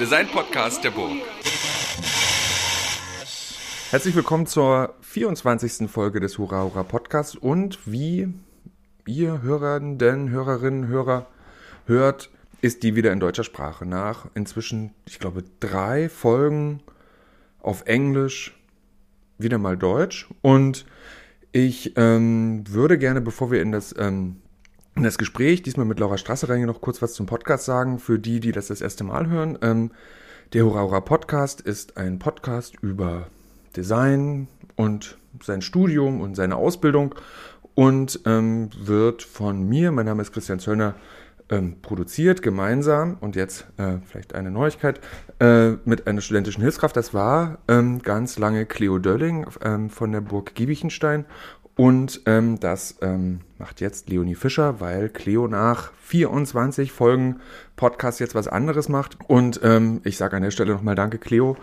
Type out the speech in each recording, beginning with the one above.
Design-Podcast der Burg. Herzlich willkommen zur 24. Folge des Hurra Hurra Podcasts und wie ihr Hörerinnen, Hörerinnen, Hörer hört, ist die wieder in deutscher Sprache nach inzwischen, ich glaube, drei Folgen auf Englisch, wieder mal Deutsch und ich ähm, würde gerne, bevor wir in das ähm, das Gespräch, diesmal mit Laura Strasser rein, noch kurz was zum Podcast sagen, für die, die das das erste Mal hören. Ähm, der Hurra Podcast ist ein Podcast über Design und sein Studium und seine Ausbildung und ähm, wird von mir, mein Name ist Christian Zöllner, ähm, produziert, gemeinsam und jetzt äh, vielleicht eine Neuigkeit äh, mit einer studentischen Hilfskraft. Das war ähm, ganz lange Cleo Dölling ähm, von der Burg Giebichenstein und ähm, das ähm, macht jetzt Leonie Fischer, weil Cleo nach 24 Folgen Podcast jetzt was anderes macht. Und ähm, ich sage an der Stelle nochmal Danke, Cleo.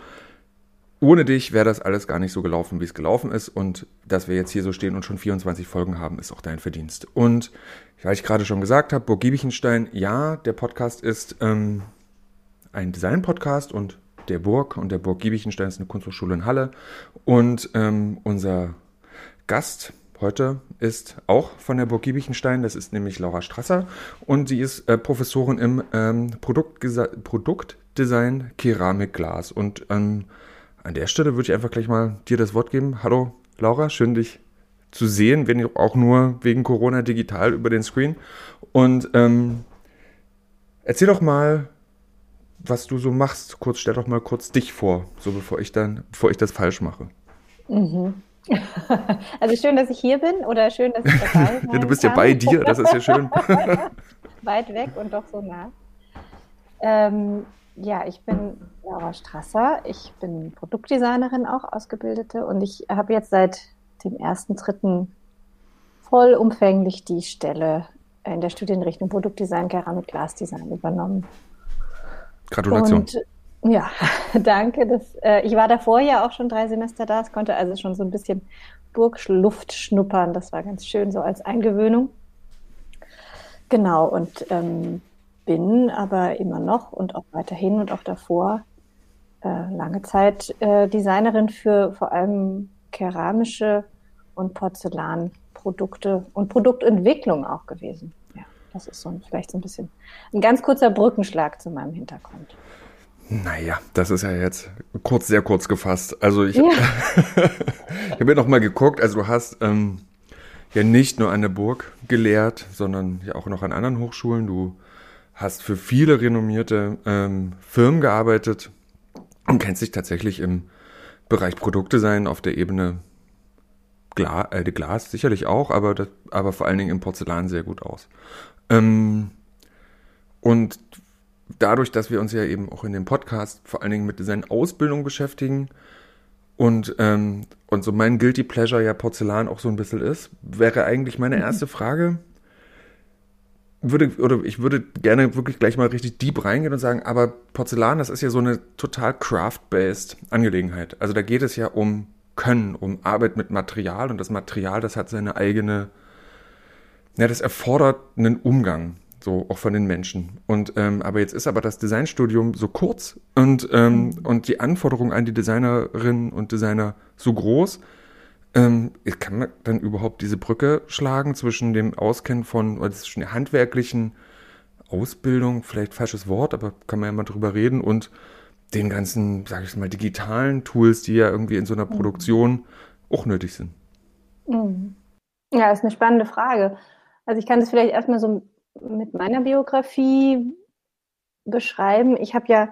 Ohne dich wäre das alles gar nicht so gelaufen, wie es gelaufen ist. Und dass wir jetzt hier so stehen und schon 24 Folgen haben, ist auch dein Verdienst. Und weil ich gerade schon gesagt habe, Burg Giebichenstein, ja, der Podcast ist ähm, ein Design-Podcast und der Burg und der Burg Giebichenstein ist eine Kunsthochschule in Halle. Und ähm, unser Gast heute ist auch von der Burg Giebichenstein, das ist nämlich Laura Strasser und sie ist äh, Professorin im ähm, Produktdesign Keramik Glas. Und ähm, an der Stelle würde ich einfach gleich mal dir das Wort geben. Hallo Laura, schön dich zu sehen, wenn auch nur wegen Corona digital über den Screen. Und ähm, erzähl doch mal, was du so machst. Kurz, stell doch mal kurz dich vor, so bevor ich dann, bevor ich das falsch mache. Mhm. Also schön, dass ich hier bin oder schön, dass ich dabei bin. ja, du bist kann. ja bei dir, das ist ja schön. Weit weg und doch so nah. Ähm, ja, ich bin Laura Strasser. Ich bin Produktdesignerin auch, Ausgebildete. Und ich habe jetzt seit dem ersten Dritten vollumfänglich die Stelle in der Studienrichtung Produktdesign, Keramik, Glasdesign übernommen. Gratulation. Und ja, danke. Das, äh, ich war davor ja auch schon drei Semester da. Es konnte also schon so ein bisschen Burgluft schnuppern. Das war ganz schön so als Eingewöhnung. Genau, und ähm, bin aber immer noch und auch weiterhin und auch davor äh, lange Zeit äh, Designerin für vor allem keramische und Porzellanprodukte und Produktentwicklung auch gewesen. Ja, das ist so ein, vielleicht so ein bisschen ein ganz kurzer Brückenschlag zu meinem Hintergrund. Naja, das ist ja jetzt kurz, sehr kurz gefasst. Also ich, ja. ich habe ja noch mal geguckt. Also du hast ähm, ja nicht nur an der Burg gelehrt, sondern ja auch noch an anderen Hochschulen. Du hast für viele renommierte ähm, Firmen gearbeitet und kennst dich tatsächlich im Bereich Produktdesign auf der Ebene Gla äh, Glas sicherlich auch, aber, das, aber vor allen Dingen im Porzellan sehr gut aus. Ähm, und dadurch, dass wir uns ja eben auch in dem Podcast vor allen Dingen mit Design-Ausbildung beschäftigen und, ähm, und so mein Guilty Pleasure ja Porzellan auch so ein bisschen ist, wäre eigentlich meine mhm. erste Frage, würde, oder ich würde gerne wirklich gleich mal richtig deep reingehen und sagen, aber Porzellan, das ist ja so eine total craft-based Angelegenheit. Also da geht es ja um Können, um Arbeit mit Material und das Material, das hat seine eigene, ja, das erfordert einen Umgang so auch von den Menschen. Und ähm, aber jetzt ist aber das Designstudium so kurz und ähm, und die Anforderungen an die Designerinnen und Designer so groß. Ähm, kann man dann überhaupt diese Brücke schlagen zwischen dem Auskennen von oder zwischen der handwerklichen Ausbildung, vielleicht falsches Wort, aber kann man ja mal drüber reden und den ganzen, sage ich mal, digitalen Tools, die ja irgendwie in so einer mhm. Produktion auch nötig sind. Mhm. Ja, ist eine spannende Frage. Also ich kann das vielleicht erstmal so mit meiner Biografie beschreiben. Ich habe ja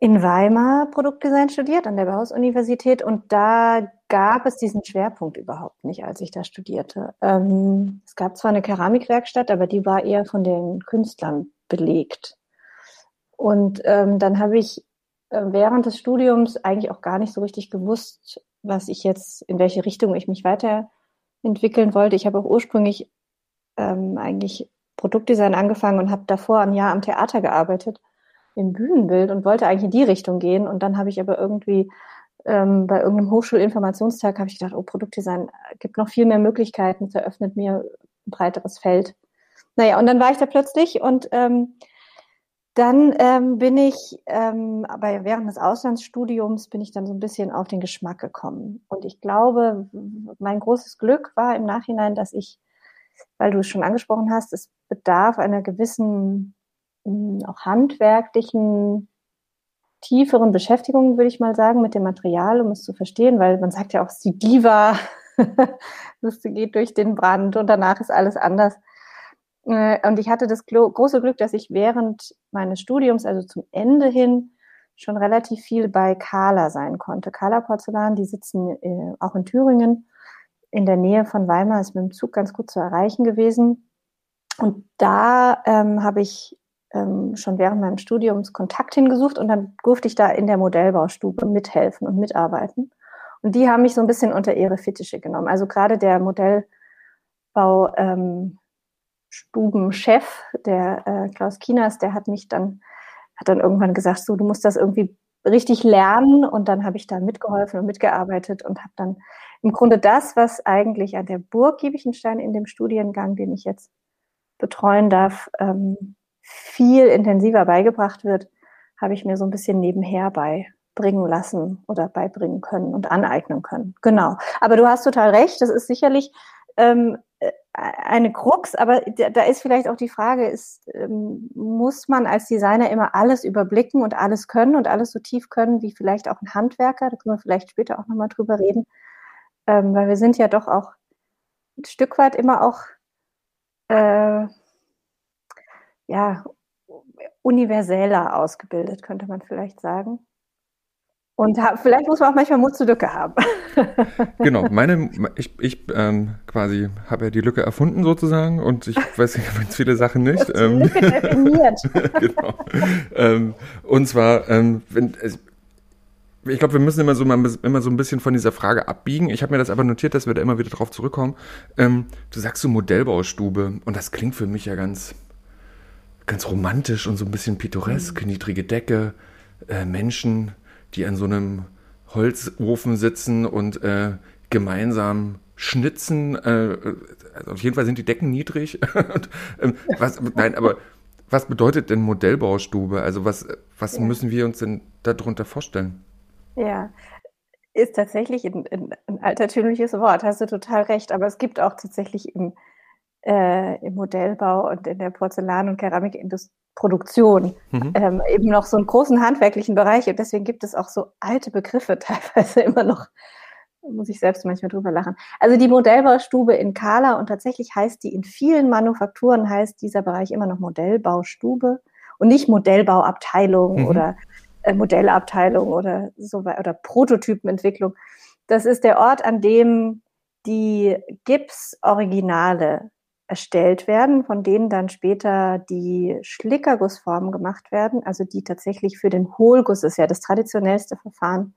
in Weimar Produktdesign studiert an der Bauhaus-Universität und da gab es diesen Schwerpunkt überhaupt nicht, als ich da studierte. Ähm, es gab zwar eine Keramikwerkstatt, aber die war eher von den Künstlern belegt. Und ähm, dann habe ich äh, während des Studiums eigentlich auch gar nicht so richtig gewusst, was ich jetzt, in welche Richtung ich mich weiterentwickeln wollte. Ich habe auch ursprünglich ähm, eigentlich Produktdesign angefangen und habe davor ein Jahr am Theater gearbeitet im Bühnenbild und wollte eigentlich in die Richtung gehen. Und dann habe ich aber irgendwie ähm, bei irgendeinem Hochschulinformationstag habe ich gedacht, oh, Produktdesign gibt noch viel mehr Möglichkeiten, es eröffnet mir ein breiteres Feld. Naja, und dann war ich da plötzlich und ähm, dann ähm, bin ich, ähm, aber während des Auslandsstudiums bin ich dann so ein bisschen auf den Geschmack gekommen. Und ich glaube, mein großes Glück war im Nachhinein, dass ich, weil du es schon angesprochen hast, es bedarf einer gewissen, hm, auch handwerklichen, tieferen Beschäftigung, würde ich mal sagen, mit dem Material, um es zu verstehen, weil man sagt ja auch, die Diva, das geht durch den Brand und danach ist alles anders. Äh, und ich hatte das große Glück, dass ich während meines Studiums, also zum Ende hin, schon relativ viel bei Kala sein konnte. Kala Porzellan, die sitzen äh, auch in Thüringen, in der Nähe von Weimar, ist mit dem Zug ganz gut zu erreichen gewesen. Und da ähm, habe ich ähm, schon während meines Studiums Kontakt hingesucht und dann durfte ich da in der Modellbaustube mithelfen und mitarbeiten. Und die haben mich so ein bisschen unter ihre Fittiche genommen. Also gerade der Modellbau ähm, der äh, Klaus Kinas, der hat mich dann, hat dann irgendwann gesagt, so, du musst das irgendwie richtig lernen und dann habe ich da mitgeholfen und mitgearbeitet und habe dann im Grunde das, was eigentlich an der Burg Giebichenstein in dem Studiengang, den ich jetzt betreuen darf, ähm, viel intensiver beigebracht wird, habe ich mir so ein bisschen nebenher beibringen lassen oder beibringen können und aneignen können. Genau. Aber du hast total recht, das ist sicherlich ähm, eine Krux, aber da ist vielleicht auch die Frage, ist, ähm, muss man als Designer immer alles überblicken und alles können und alles so tief können wie vielleicht auch ein Handwerker? Da können wir vielleicht später auch nochmal drüber reden, ähm, weil wir sind ja doch auch ein Stück weit immer auch äh, ja, universeller ausgebildet, könnte man vielleicht sagen. Und hab, vielleicht muss man auch manchmal Mut zur Lücke haben. genau, meine, ich, ich ähm, quasi habe ja die Lücke erfunden sozusagen und ich weiß ganz viele Sachen nicht. Ähm, Lücke definiert. genau. Ähm, und zwar, ähm, wenn, ich glaube, wir müssen immer so, mal, immer so ein bisschen von dieser Frage abbiegen. Ich habe mir das aber notiert, dass wir da immer wieder drauf zurückkommen. Ähm, du sagst so Modellbaustube und das klingt für mich ja ganz, ganz romantisch und so ein bisschen pittoresk. Mhm. Niedrige Decke, äh, Menschen die an so einem Holzofen sitzen und äh, gemeinsam schnitzen. Äh, also auf jeden Fall sind die Decken niedrig. und, ähm, was, nein, aber was bedeutet denn Modellbaustube? Also was, was ja. müssen wir uns denn darunter vorstellen? Ja, ist tatsächlich ein, ein, ein, altertümliches Wort, hast du total recht. Aber es gibt auch tatsächlich im, äh, im Modellbau und in der Porzellan- und Keramikindustrie Produktion mhm. ähm, eben noch so einen großen handwerklichen Bereich und deswegen gibt es auch so alte Begriffe teilweise immer noch, muss ich selbst manchmal drüber lachen. Also die Modellbaustube in Kala und tatsächlich heißt die in vielen Manufakturen heißt dieser Bereich immer noch Modellbaustube und nicht Modellbauabteilung mhm. oder äh, Modellabteilung oder so oder Prototypenentwicklung. Das ist der Ort, an dem die Gipsoriginale erstellt werden, von denen dann später die Schlickergussformen gemacht werden, also die tatsächlich für den Hohlguss, ist ja das traditionellste Verfahren,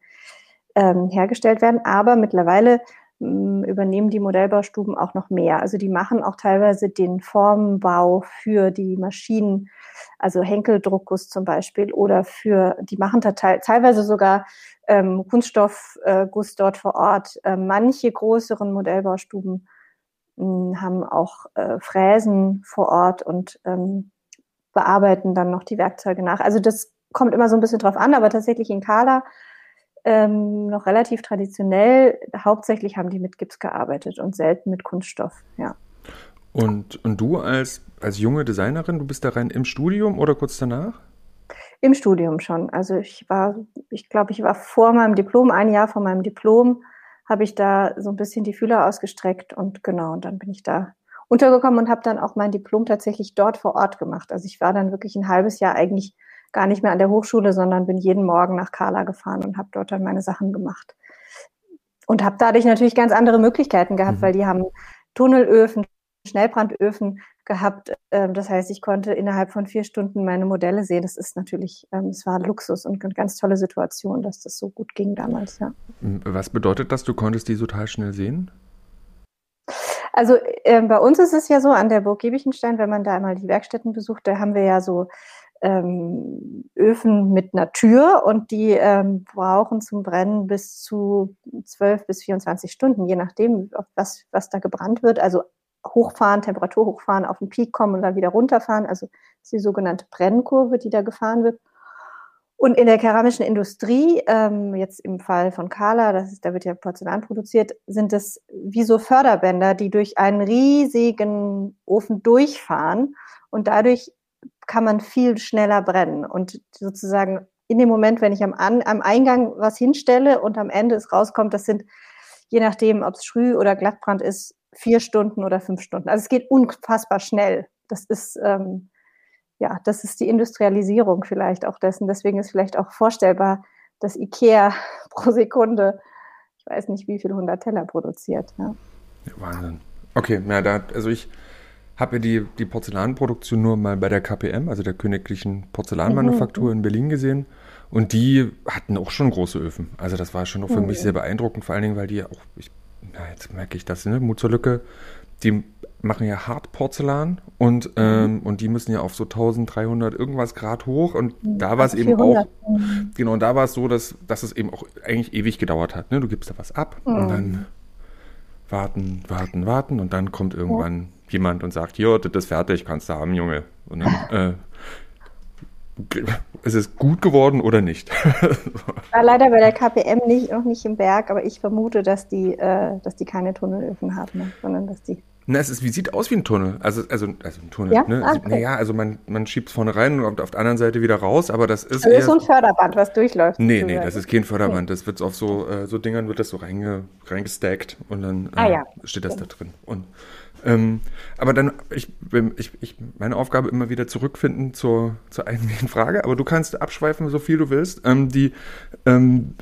ähm, hergestellt werden. Aber mittlerweile ähm, übernehmen die Modellbaustuben auch noch mehr. Also die machen auch teilweise den Formbau für die Maschinen, also Henkeldruckguss zum Beispiel, oder für, die machen teilweise sogar ähm, Kunststoffguss äh, dort vor Ort. Äh, manche größeren Modellbaustuben haben auch äh, Fräsen vor Ort und ähm, bearbeiten dann noch die Werkzeuge nach. Also das kommt immer so ein bisschen drauf an, aber tatsächlich in Kala ähm, noch relativ traditionell. Hauptsächlich haben die mit Gips gearbeitet und selten mit Kunststoff, ja. Und, und du als, als junge Designerin, du bist da rein im Studium oder kurz danach? Im Studium schon. Also ich war, ich glaube, ich war vor meinem Diplom, ein Jahr vor meinem Diplom, habe ich da so ein bisschen die Fühler ausgestreckt und genau, und dann bin ich da untergekommen und habe dann auch mein Diplom tatsächlich dort vor Ort gemacht. Also ich war dann wirklich ein halbes Jahr eigentlich gar nicht mehr an der Hochschule, sondern bin jeden Morgen nach Kala gefahren und habe dort dann meine Sachen gemacht. Und habe dadurch natürlich ganz andere Möglichkeiten gehabt, mhm. weil die haben Tunnelöfen, Schnellbrandöfen gehabt. Ähm, das heißt, ich konnte innerhalb von vier Stunden meine Modelle sehen. Das ist natürlich, ähm, es war Luxus und eine ganz tolle Situation, dass das so gut ging damals, ja. Was bedeutet das? Du konntest die total schnell sehen? Also äh, bei uns ist es ja so, an der Burg Giebichenstein, wenn man da einmal die Werkstätten besucht, da haben wir ja so ähm, Öfen mit einer Tür und die ähm, brauchen zum Brennen bis zu 12 bis 24 Stunden, je nachdem, was, was da gebrannt wird. Also hochfahren, Temperatur hochfahren, auf den Peak kommen und dann wieder runterfahren. Also das ist die sogenannte Brennkurve, die da gefahren wird. Und in der keramischen Industrie, ähm, jetzt im Fall von Kala, das ist, da wird ja Porzellan produziert, sind es wie so Förderbänder, die durch einen riesigen Ofen durchfahren und dadurch kann man viel schneller brennen. Und sozusagen in dem Moment, wenn ich am, An am Eingang was hinstelle und am Ende es rauskommt, das sind, je nachdem, ob es Schrü oder Glattbrand ist, vier Stunden oder fünf Stunden. Also es geht unfassbar schnell. Das ist, ähm, ja, das ist die Industrialisierung vielleicht auch dessen. Deswegen ist vielleicht auch vorstellbar, dass IKEA pro Sekunde, ich weiß nicht, wie viele hundert Teller produziert. Ja. ja Wahnsinn. Okay, ja, da, also ich habe ja die, die Porzellanproduktion nur mal bei der KPM, also der Königlichen Porzellanmanufaktur mhm. in Berlin gesehen. Und die hatten auch schon große Öfen. Also das war schon auch für mhm. mich sehr beeindruckend, vor allen Dingen, weil die auch, ich, na, jetzt merke ich das, ne, Mut zur Lücke, die machen ja Hartporzellan und, mhm. ähm, und die müssen ja auf so 1300 irgendwas Grad hoch und da war es eben auch, mhm. genau, und da war es so, dass, dass es eben auch eigentlich ewig gedauert hat. Ne? Du gibst da was ab mhm. und dann warten, warten, warten und dann kommt irgendwann ja. jemand und sagt, ja, das ist fertig, kannst du haben, Junge. Und dann, äh, ist es gut geworden oder nicht? War leider bei der KPM nicht, noch nicht im Berg, aber ich vermute, dass die, äh, dass die keine Tunnelöfen haben, ne? sondern dass die na, es ist, wie sieht aus wie ein Tunnel. Also, also, also ein Tunnel. Ja? Ne? Ah, okay. Naja, also man, man schiebt es vorne rein und auf der anderen Seite wieder raus, aber das ist. Also eher, ist so ein Förderband, was durchläuft. Nee, nee, das ist kein Förderband. Das wird auf so, äh, so Dingern wird das so reinge, reingestackt und dann äh, ah, ja. steht das da drin. Und ähm, aber dann, ich, ich, ich, meine Aufgabe immer wieder zurückfinden zur, zur eigentlichen Frage, aber du kannst abschweifen, so viel du willst. Ähm, die, ähm,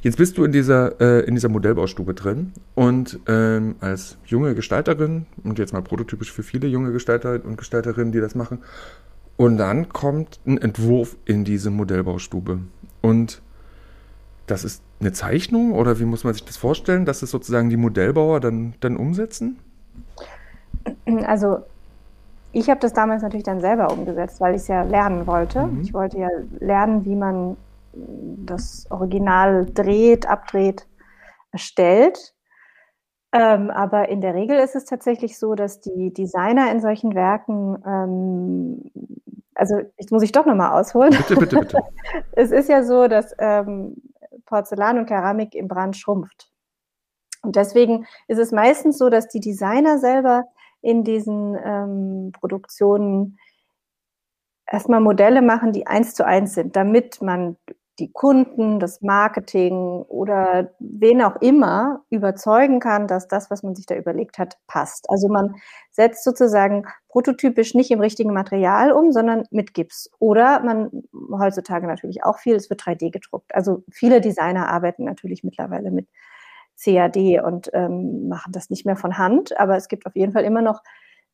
Jetzt bist du in dieser, äh, in dieser Modellbaustube drin und ähm, als junge Gestalterin, und jetzt mal prototypisch für viele junge Gestalter und Gestalterinnen, die das machen, und dann kommt ein Entwurf in diese Modellbaustube. Und das ist eine Zeichnung oder wie muss man sich das vorstellen, dass es sozusagen die Modellbauer dann, dann umsetzen? Also ich habe das damals natürlich dann selber umgesetzt, weil ich es ja lernen wollte. Mhm. Ich wollte ja lernen, wie man das Original dreht, abdreht, erstellt. Ähm, aber in der Regel ist es tatsächlich so, dass die Designer in solchen Werken, ähm, also jetzt muss ich doch nochmal ausholen. Bitte, bitte, bitte. es ist ja so, dass ähm, Porzellan und Keramik im Brand schrumpft. Und deswegen ist es meistens so, dass die Designer selber in diesen ähm, Produktionen erstmal Modelle machen, die eins zu eins sind, damit man die Kunden, das Marketing oder wen auch immer überzeugen kann, dass das, was man sich da überlegt hat, passt. Also man setzt sozusagen prototypisch nicht im richtigen Material um, sondern mit Gips. Oder man heutzutage natürlich auch viel, es wird 3D gedruckt. Also viele Designer arbeiten natürlich mittlerweile mit CAD und ähm, machen das nicht mehr von Hand, aber es gibt auf jeden Fall immer noch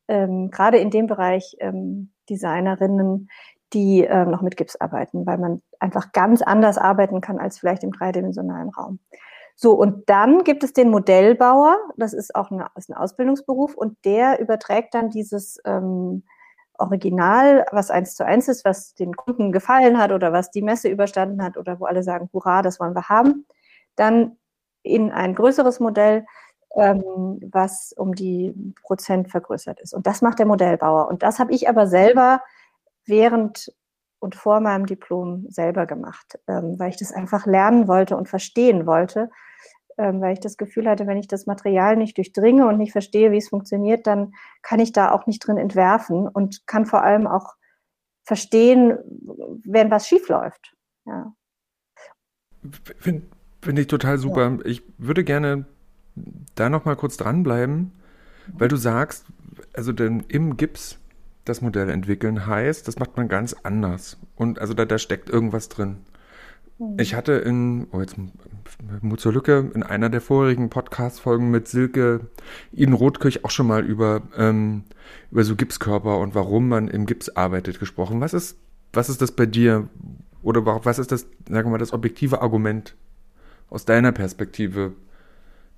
ähm, gerade in dem Bereich ähm, Designerinnen, die äh, noch mit Gips arbeiten, weil man einfach ganz anders arbeiten kann als vielleicht im dreidimensionalen Raum. So, und dann gibt es den Modellbauer, das ist auch eine, ist ein Ausbildungsberuf, und der überträgt dann dieses ähm, Original, was eins zu eins ist, was den Kunden gefallen hat oder was die Messe überstanden hat oder wo alle sagen, hurra, das wollen wir haben, dann in ein größeres Modell, ähm, was um die Prozent vergrößert ist. Und das macht der Modellbauer. Und das habe ich aber selber während und vor meinem Diplom selber gemacht, ähm, weil ich das einfach lernen wollte und verstehen wollte, ähm, weil ich das Gefühl hatte, wenn ich das Material nicht durchdringe und nicht verstehe, wie es funktioniert, dann kann ich da auch nicht drin entwerfen und kann vor allem auch verstehen, wenn was schief läuft. Ja. Finde find ich total super. Ja. Ich würde gerne da noch mal kurz dranbleiben, weil du sagst, also denn im Gips das Modell entwickeln heißt, das macht man ganz anders. Und also da, da steckt irgendwas drin. Mhm. Ich hatte in, oh jetzt Mut zur Lücke, in einer der vorigen Podcast-Folgen mit Silke Iden Rotkirch auch schon mal über, ähm, über so Gipskörper und warum man im Gips arbeitet gesprochen. Was ist, was ist das bei dir? Oder was ist das, sagen wir mal, das objektive Argument aus deiner Perspektive,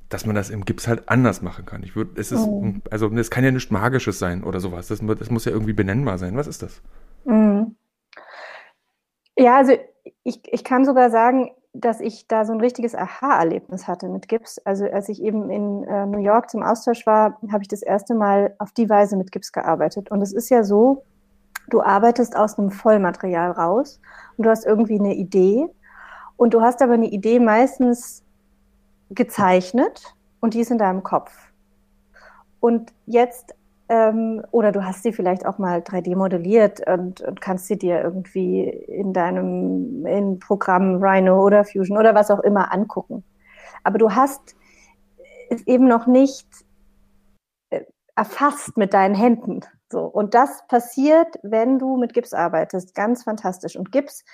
dass man das im Gips halt anders machen kann. Ich würde, es ist, oh. also es kann ja nichts Magisches sein oder sowas. Das, das, muss ja irgendwie benennbar sein. Was ist das? Mhm. Ja, also ich, ich kann sogar sagen, dass ich da so ein richtiges Aha-Erlebnis hatte mit Gips. Also als ich eben in äh, New York zum Austausch war, habe ich das erste Mal auf die Weise mit Gips gearbeitet. Und es ist ja so, du arbeitest aus einem Vollmaterial raus und du hast irgendwie eine Idee und du hast aber eine Idee meistens gezeichnet und die ist in deinem Kopf. Und jetzt ähm, oder du hast sie vielleicht auch mal 3D modelliert und, und, kannst sie dir irgendwie in deinem in Programm Rhino oder Fusion oder was auch immer angucken. Aber du hast es eben noch nicht äh, erfasst mit deinen Händen. So. Und das passiert, wenn du mit Gips arbeitest. Ganz fantastisch. Und Gips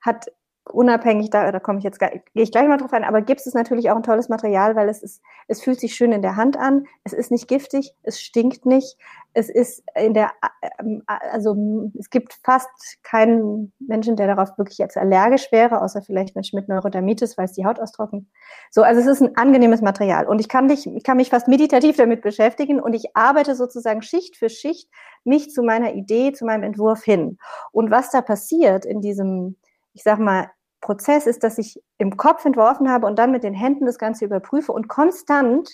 hat unabhängig da, da komme ich jetzt, gehe ich gleich mal drauf ein, aber Gips ist natürlich auch ein tolles Material, weil es ist, es fühlt sich schön in der Hand an, es ist nicht giftig, es stinkt nicht, es ist in der, ähm, also es gibt fast keinen Menschen, der darauf wirklich jetzt allergisch wäre, außer vielleicht Menschen mit Neurodermitis, weil es die Haut austrocknet. So, also es ist ein angenehmes Material und ich kann dich, ich kann mich fast meditativ damit beschäftigen und ich arbeite sozusagen Schicht für Schicht mich zu meiner Idee, zu meinem Entwurf hin. Und was da passiert in diesem, ich sag mal, Prozess ist, dass ich im Kopf entworfen habe und dann mit den Händen das Ganze überprüfe und konstant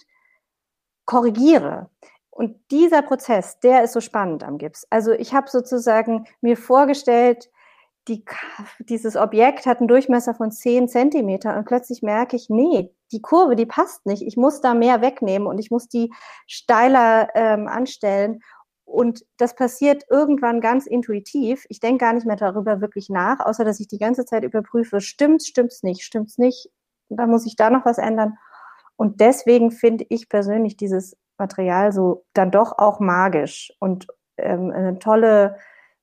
korrigiere. Und dieser Prozess, der ist so spannend am Gips. Also ich habe sozusagen mir vorgestellt, die, dieses Objekt hat einen Durchmesser von 10 Zentimeter und plötzlich merke ich, nee, die Kurve, die passt nicht. Ich muss da mehr wegnehmen und ich muss die steiler ähm, anstellen. Und das passiert irgendwann ganz intuitiv. Ich denke gar nicht mehr darüber wirklich nach, außer dass ich die ganze Zeit überprüfe, stimmt's, stimmt's nicht, stimmt's nicht. Da muss ich da noch was ändern. Und deswegen finde ich persönlich dieses Material so dann doch auch magisch und ähm, eine tolle,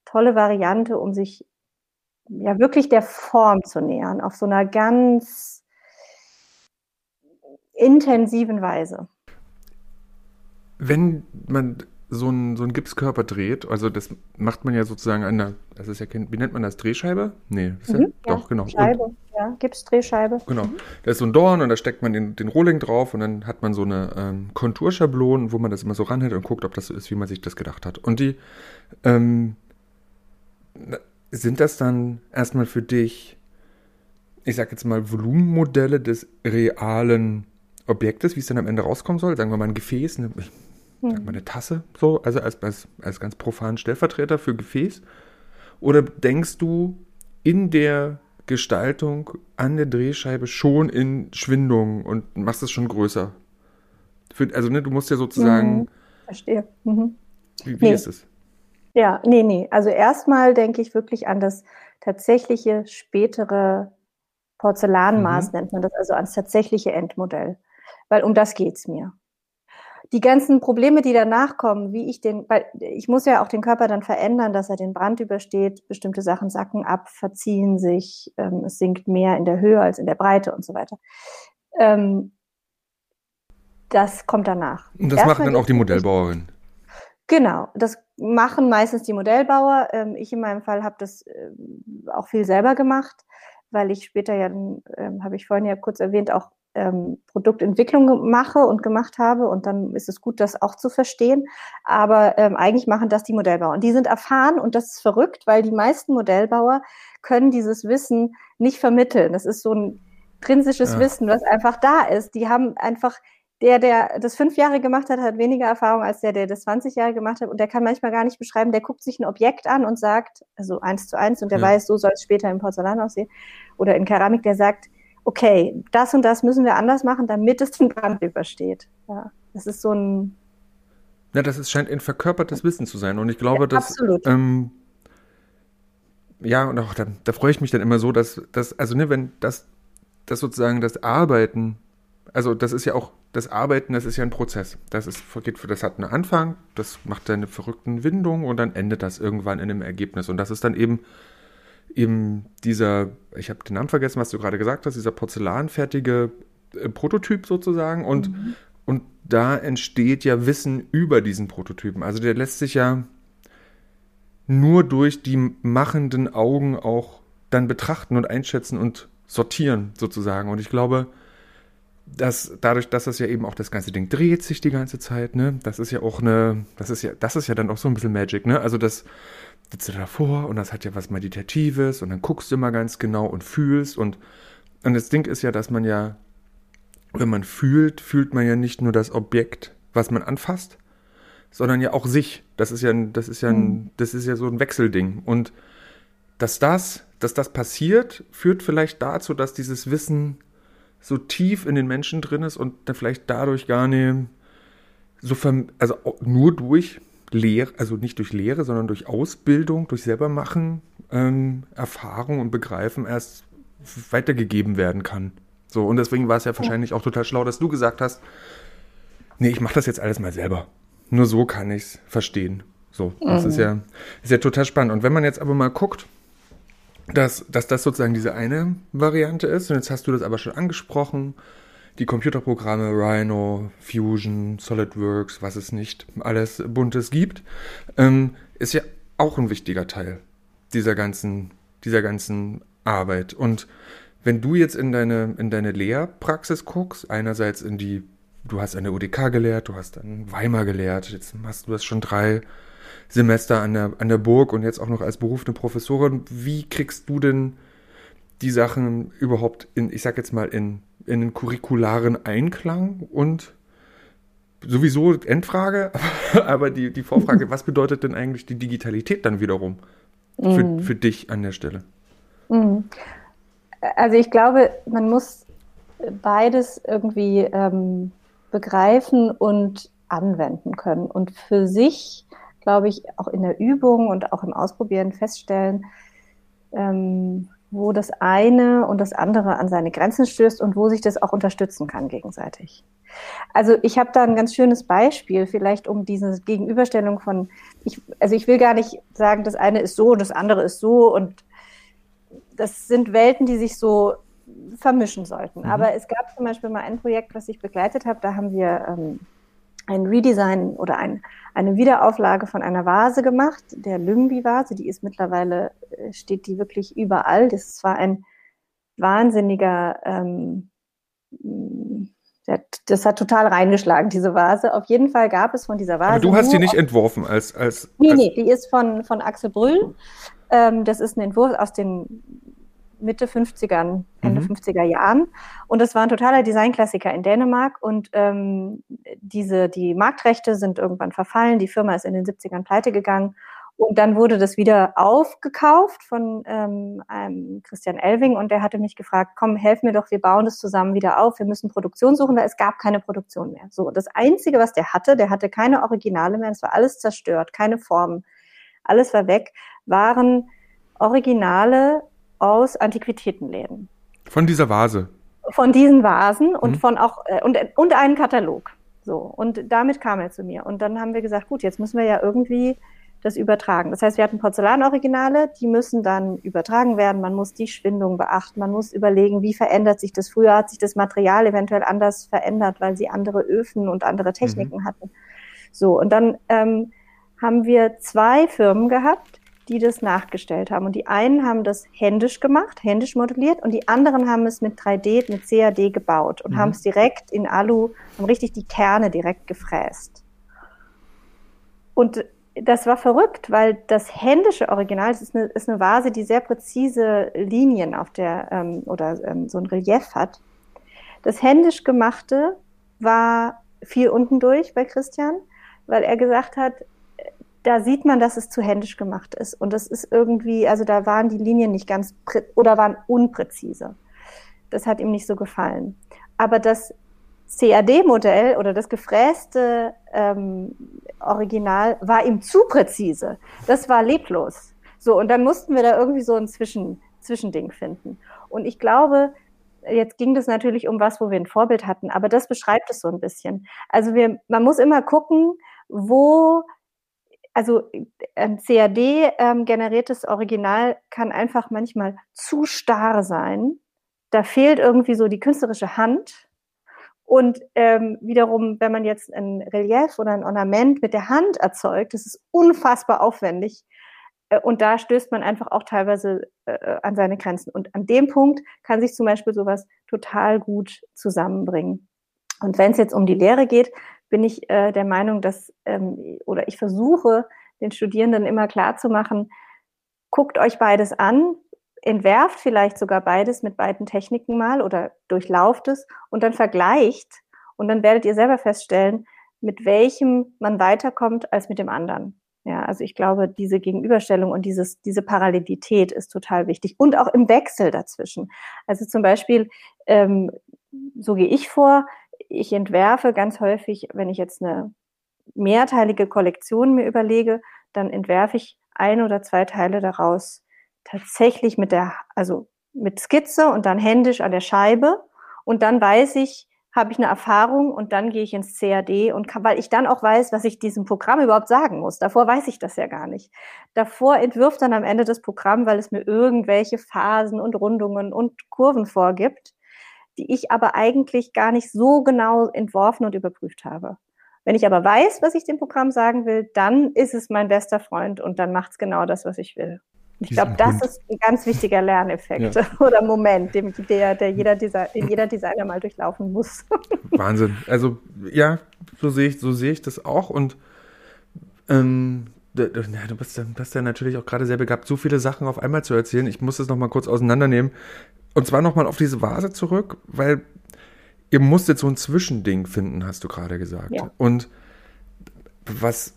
tolle Variante, um sich ja wirklich der Form zu nähern, auf so einer ganz intensiven Weise. Wenn man so einen so Gipskörper dreht, also das macht man ja sozusagen an der, das ist ja, wie nennt man das, Drehscheibe? Nee, das mhm, ja, doch, genau. Scheibe, und, ja, Gipsdrehscheibe. Genau, mhm. da ist so ein Dorn und da steckt man den, den Rohling drauf und dann hat man so eine ähm, Konturschablon, wo man das immer so ranhält und guckt, ob das so ist, wie man sich das gedacht hat. Und die, ähm, sind das dann erstmal für dich, ich sag jetzt mal, Volumenmodelle des realen Objektes, wie es dann am Ende rauskommen soll? Sagen wir mal ein Gefäß, eine, hm. Sag mal eine Tasse, so, also als, als, als ganz profanen Stellvertreter für Gefäß? Oder denkst du in der Gestaltung an der Drehscheibe schon in Schwindungen und machst es schon größer? Für, also, ne, du musst ja sozusagen. Mhm. Verstehe. Mhm. Wie, wie nee. ist es? Ja, nee, nee. Also erstmal denke ich wirklich an das tatsächliche spätere Porzellanmaß, mhm. nennt man das, also ans tatsächliche Endmodell. Weil um das geht es mir die ganzen Probleme, die danach kommen, wie ich den, weil ich muss ja auch den Körper dann verändern, dass er den Brand übersteht, bestimmte Sachen sacken ab, verziehen sich, ähm, es sinkt mehr in der Höhe als in der Breite und so weiter. Ähm, das kommt danach. Und das macht dann auch die Modellbauerin. Genau, das machen meistens die Modellbauer. Ähm, ich in meinem Fall habe das äh, auch viel selber gemacht, weil ich später ja, ähm, habe ich vorhin ja kurz erwähnt, auch ähm, Produktentwicklung mache und gemacht habe. Und dann ist es gut, das auch zu verstehen. Aber ähm, eigentlich machen das die Modellbauer. Und die sind erfahren und das ist verrückt, weil die meisten Modellbauer können dieses Wissen nicht vermitteln. Das ist so ein intrinsisches ja. Wissen, was einfach da ist. Die haben einfach der, der das fünf Jahre gemacht hat, hat weniger Erfahrung als der, der das 20 Jahre gemacht hat. Und der kann manchmal gar nicht beschreiben, der guckt sich ein Objekt an und sagt, also eins zu eins, und der ja. weiß, so soll es später im Porzellan aussehen oder in Keramik, der sagt, okay, das und das müssen wir anders machen, damit es den Brand übersteht. Ja, das ist so ein. Ja, das ist, scheint ein verkörpertes Wissen zu sein. Und ich glaube, ja, dass. Absolut. Ähm, ja, und auch da, da freue ich mich dann immer so, dass, dass also ne, wenn das, das sozusagen das Arbeiten, also das ist ja auch, das Arbeiten, das ist ja ein Prozess. Das ist, geht, das hat einen Anfang, das macht seine verrückten Windungen und dann endet das irgendwann in einem Ergebnis. Und das ist dann eben eben dieser, ich habe den Namen vergessen, was du gerade gesagt hast, dieser porzellanfertige äh, Prototyp sozusagen und, mhm. und da entsteht ja Wissen über diesen Prototypen. Also der lässt sich ja nur durch die machenden Augen auch dann betrachten und einschätzen und sortieren sozusagen. Und ich glaube, dass dadurch, dass das ja eben auch das ganze Ding dreht sich die ganze Zeit, ne, das ist ja auch eine, das ist ja, das ist ja dann auch so ein bisschen Magic, ne? Also das sitzt du davor und das hat ja was Meditatives und dann guckst du immer ganz genau und fühlst und und das Ding ist ja, dass man ja, wenn man fühlt, fühlt man ja nicht nur das Objekt, was man anfasst, sondern ja auch sich. Das ist ja, das ist ja, ein, mhm. das ist ja so ein Wechselding. Und dass das, dass das passiert, führt vielleicht dazu, dass dieses Wissen so tief in den Menschen drin ist und dann vielleicht dadurch gar nicht so, also nur durch Lehre, also nicht durch Lehre, sondern durch Ausbildung, durch selbermachen, ähm, Erfahrung und Begreifen erst weitergegeben werden kann. So, und deswegen war es ja wahrscheinlich auch total schlau, dass du gesagt hast, nee, ich mache das jetzt alles mal selber. Nur so kann ich es verstehen. So, das mhm. ist ja, ist ja total spannend. Und wenn man jetzt aber mal guckt, dass, dass das sozusagen diese eine Variante ist, und jetzt hast du das aber schon angesprochen, die Computerprogramme Rhino, Fusion, SolidWorks, was es nicht alles Buntes gibt, ähm, ist ja auch ein wichtiger Teil dieser ganzen, dieser ganzen Arbeit. Und wenn du jetzt in deine, in deine Lehrpraxis guckst, einerseits in die, du hast an der UDK gelehrt, du hast an Weimar gelehrt, jetzt hast du das schon drei Semester an der, an der Burg und jetzt auch noch als berufene Professorin. Wie kriegst du denn die Sachen überhaupt in, ich sag jetzt mal, in, in den curricularen Einklang und sowieso Endfrage, aber die, die Vorfrage, was bedeutet denn eigentlich die Digitalität dann wiederum für, mm. für dich an der Stelle? Mm. Also ich glaube, man muss beides irgendwie ähm, begreifen und anwenden können und für sich, glaube ich, auch in der Übung und auch im Ausprobieren feststellen, ähm, wo das eine und das andere an seine Grenzen stößt und wo sich das auch unterstützen kann gegenseitig. Also ich habe da ein ganz schönes Beispiel, vielleicht um diese Gegenüberstellung von, ich, also ich will gar nicht sagen, das eine ist so und das andere ist so und das sind Welten, die sich so vermischen sollten. Mhm. Aber es gab zum Beispiel mal ein Projekt, was ich begleitet habe, da haben wir ähm, ein Redesign oder ein, eine Wiederauflage von einer Vase gemacht, der Lümbi-Vase. Die ist mittlerweile, äh, steht die wirklich überall. Das war ein wahnsinniger, ähm, das hat total reingeschlagen, diese Vase. Auf jeden Fall gab es von dieser Vase. Aber du hast die nicht entworfen als. als nee, als nee, die ist von, von Axel Brüll. Ähm, das ist ein Entwurf aus den Mitte 50ern, Ende mhm. 50er Jahren. Und es war ein totaler Designklassiker in Dänemark. Und ähm, diese, die Marktrechte sind irgendwann verfallen. Die Firma ist in den 70ern pleite gegangen. Und dann wurde das wieder aufgekauft von ähm, einem Christian Elving und der hatte mich gefragt, komm, helf mir doch, wir bauen das zusammen wieder auf, wir müssen Produktion suchen, weil es gab keine Produktion mehr. So, das Einzige, was der hatte, der hatte keine Originale mehr, es war alles zerstört, keine Formen, alles war weg, waren Originale aus Antiquitätenläden. Von dieser Vase? Von diesen Vasen und mhm. von auch äh, und, und einen Katalog. So und damit kam er zu mir und dann haben wir gesagt, gut, jetzt müssen wir ja irgendwie das übertragen. Das heißt, wir hatten Porzellanoriginale, die müssen dann übertragen werden. Man muss die Schwindung beachten. Man muss überlegen, wie verändert sich das. Früher hat sich das Material eventuell anders verändert, weil sie andere Öfen und andere Techniken mhm. hatten. So und dann ähm, haben wir zwei Firmen gehabt, die das nachgestellt haben. Und die einen haben das händisch gemacht, händisch modelliert, und die anderen haben es mit 3D, mit CAD gebaut und mhm. haben es direkt in Alu, haben richtig die Kerne direkt gefräst. Und das war verrückt, weil das händische Original, das ist eine, ist eine Vase, die sehr präzise Linien auf der, ähm, oder ähm, so ein Relief hat. Das händisch gemachte war viel unten durch bei Christian, weil er gesagt hat, da sieht man, dass es zu händisch gemacht ist. Und das ist irgendwie, also da waren die Linien nicht ganz oder waren unpräzise. Das hat ihm nicht so gefallen. Aber das CAD-Modell oder das gefräste ähm, Original war ihm zu präzise. Das war leblos. So, und dann mussten wir da irgendwie so ein Zwischen, Zwischending finden. Und ich glaube, jetzt ging das natürlich um was, wo wir ein Vorbild hatten, aber das beschreibt es so ein bisschen. Also wir, man muss immer gucken, wo also ein ähm, generiertes Original kann einfach manchmal zu starr sein. Da fehlt irgendwie so die künstlerische Hand. Und ähm, wiederum, wenn man jetzt ein Relief oder ein Ornament mit der Hand erzeugt, das ist unfassbar aufwendig. Äh, und da stößt man einfach auch teilweise äh, an seine Grenzen. Und an dem Punkt kann sich zum Beispiel sowas total gut zusammenbringen. Und wenn es jetzt um die Lehre geht, bin ich äh, der Meinung, dass, ähm, oder ich versuche den Studierenden immer klar zu machen, guckt euch beides an, entwerft vielleicht sogar beides mit beiden Techniken mal oder durchlauft es und dann vergleicht und dann werdet ihr selber feststellen, mit welchem man weiterkommt als mit dem anderen. Ja, also ich glaube, diese Gegenüberstellung und dieses, diese Parallelität ist total wichtig und auch im Wechsel dazwischen. Also zum Beispiel, ähm, so gehe ich vor, ich entwerfe ganz häufig, wenn ich jetzt eine mehrteilige Kollektion mir überlege, dann entwerfe ich ein oder zwei Teile daraus tatsächlich mit der, also mit Skizze und dann händisch an der Scheibe. Und dann weiß ich, habe ich eine Erfahrung und dann gehe ich ins CAD und kann, weil ich dann auch weiß, was ich diesem Programm überhaupt sagen muss. Davor weiß ich das ja gar nicht. Davor entwirft dann am Ende das Programm, weil es mir irgendwelche Phasen und Rundungen und Kurven vorgibt, die ich aber eigentlich gar nicht so genau entworfen und überprüft habe. Wenn ich aber weiß, was ich dem Programm sagen will, dann ist es mein bester Freund und dann macht es genau das, was ich will. Ich glaube, das Hund. ist ein ganz wichtiger Lerneffekt ja. oder Moment, dem, der, der jeder Design, den jeder Designer mal durchlaufen muss. Wahnsinn. Also ja, so sehe ich, so sehe ich das auch und ähm, du, bist, du bist ja natürlich auch gerade sehr begabt, so viele Sachen auf einmal zu erzählen. Ich muss das nochmal kurz auseinandernehmen. Und zwar nochmal auf diese Vase zurück, weil ihr musstet so ein Zwischending finden, hast du gerade gesagt. Ja. Und was,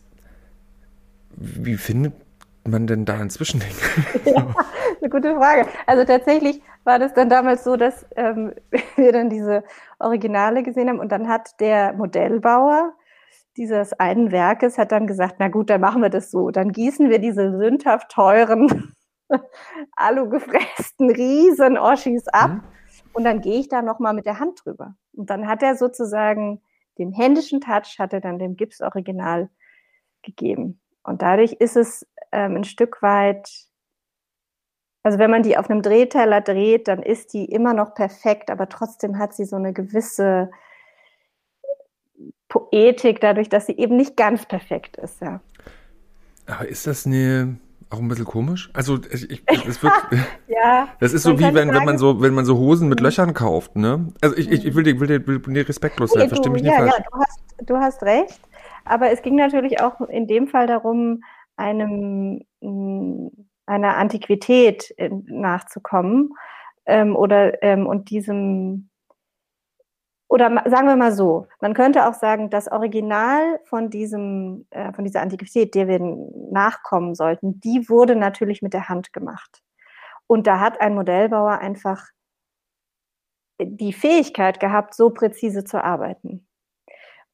wie findet man denn da ein Zwischending? Ja, eine gute Frage. Also tatsächlich war das dann damals so, dass ähm, wir dann diese Originale gesehen haben und dann hat der Modellbauer dieses einen Werkes hat dann gesagt, na gut, dann machen wir das so. Dann gießen wir diese sündhaft teuren, alugefressten Riesen-Oschis ab mhm. und dann gehe ich da nochmal mit der Hand drüber. Und dann hat er sozusagen den händischen Touch, hat er dann dem Gips-Original gegeben. Und dadurch ist es ähm, ein Stück weit, also wenn man die auf einem Drehteller dreht, dann ist die immer noch perfekt, aber trotzdem hat sie so eine gewisse Poetik dadurch, dass sie eben nicht ganz perfekt ist, ja. Aber ist das eine auch ein bisschen komisch. Also ich, ich, es wird, ja, das ist so wie wenn, wenn man so wenn man so Hosen mit mhm. Löchern kauft, ne? Also ich, ich, ich will dir will dir, will dir respektlos sein, nee, versteh mich nicht ja, falsch. Ja, du hast du hast recht, aber es ging natürlich auch in dem Fall darum, einem mm, einer Antiquität äh, nachzukommen ähm, oder ähm, und diesem oder sagen wir mal so, man könnte auch sagen, das Original von diesem äh, von dieser Antiquität, der wir nachkommen sollten, die wurde natürlich mit der Hand gemacht. Und da hat ein Modellbauer einfach die Fähigkeit gehabt, so präzise zu arbeiten.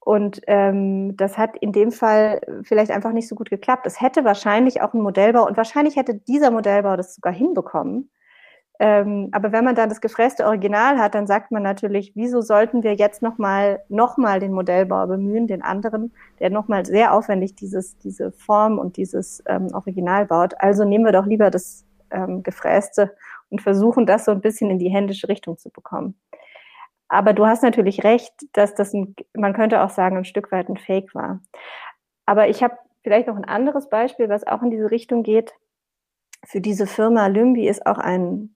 Und ähm, das hat in dem Fall vielleicht einfach nicht so gut geklappt. Es hätte wahrscheinlich auch ein Modellbau und wahrscheinlich hätte dieser Modellbau das sogar hinbekommen. Ähm, aber wenn man dann das gefräste Original hat, dann sagt man natürlich, wieso sollten wir jetzt nochmal noch mal den Modellbau bemühen, den anderen, der nochmal sehr aufwendig dieses, diese Form und dieses ähm, Original baut. Also nehmen wir doch lieber das ähm, gefräste und versuchen das so ein bisschen in die händische Richtung zu bekommen. Aber du hast natürlich recht, dass das, ein, man könnte auch sagen, ein Stück weit ein Fake war. Aber ich habe vielleicht noch ein anderes Beispiel, was auch in diese Richtung geht. Für diese Firma Lümbi ist auch ein,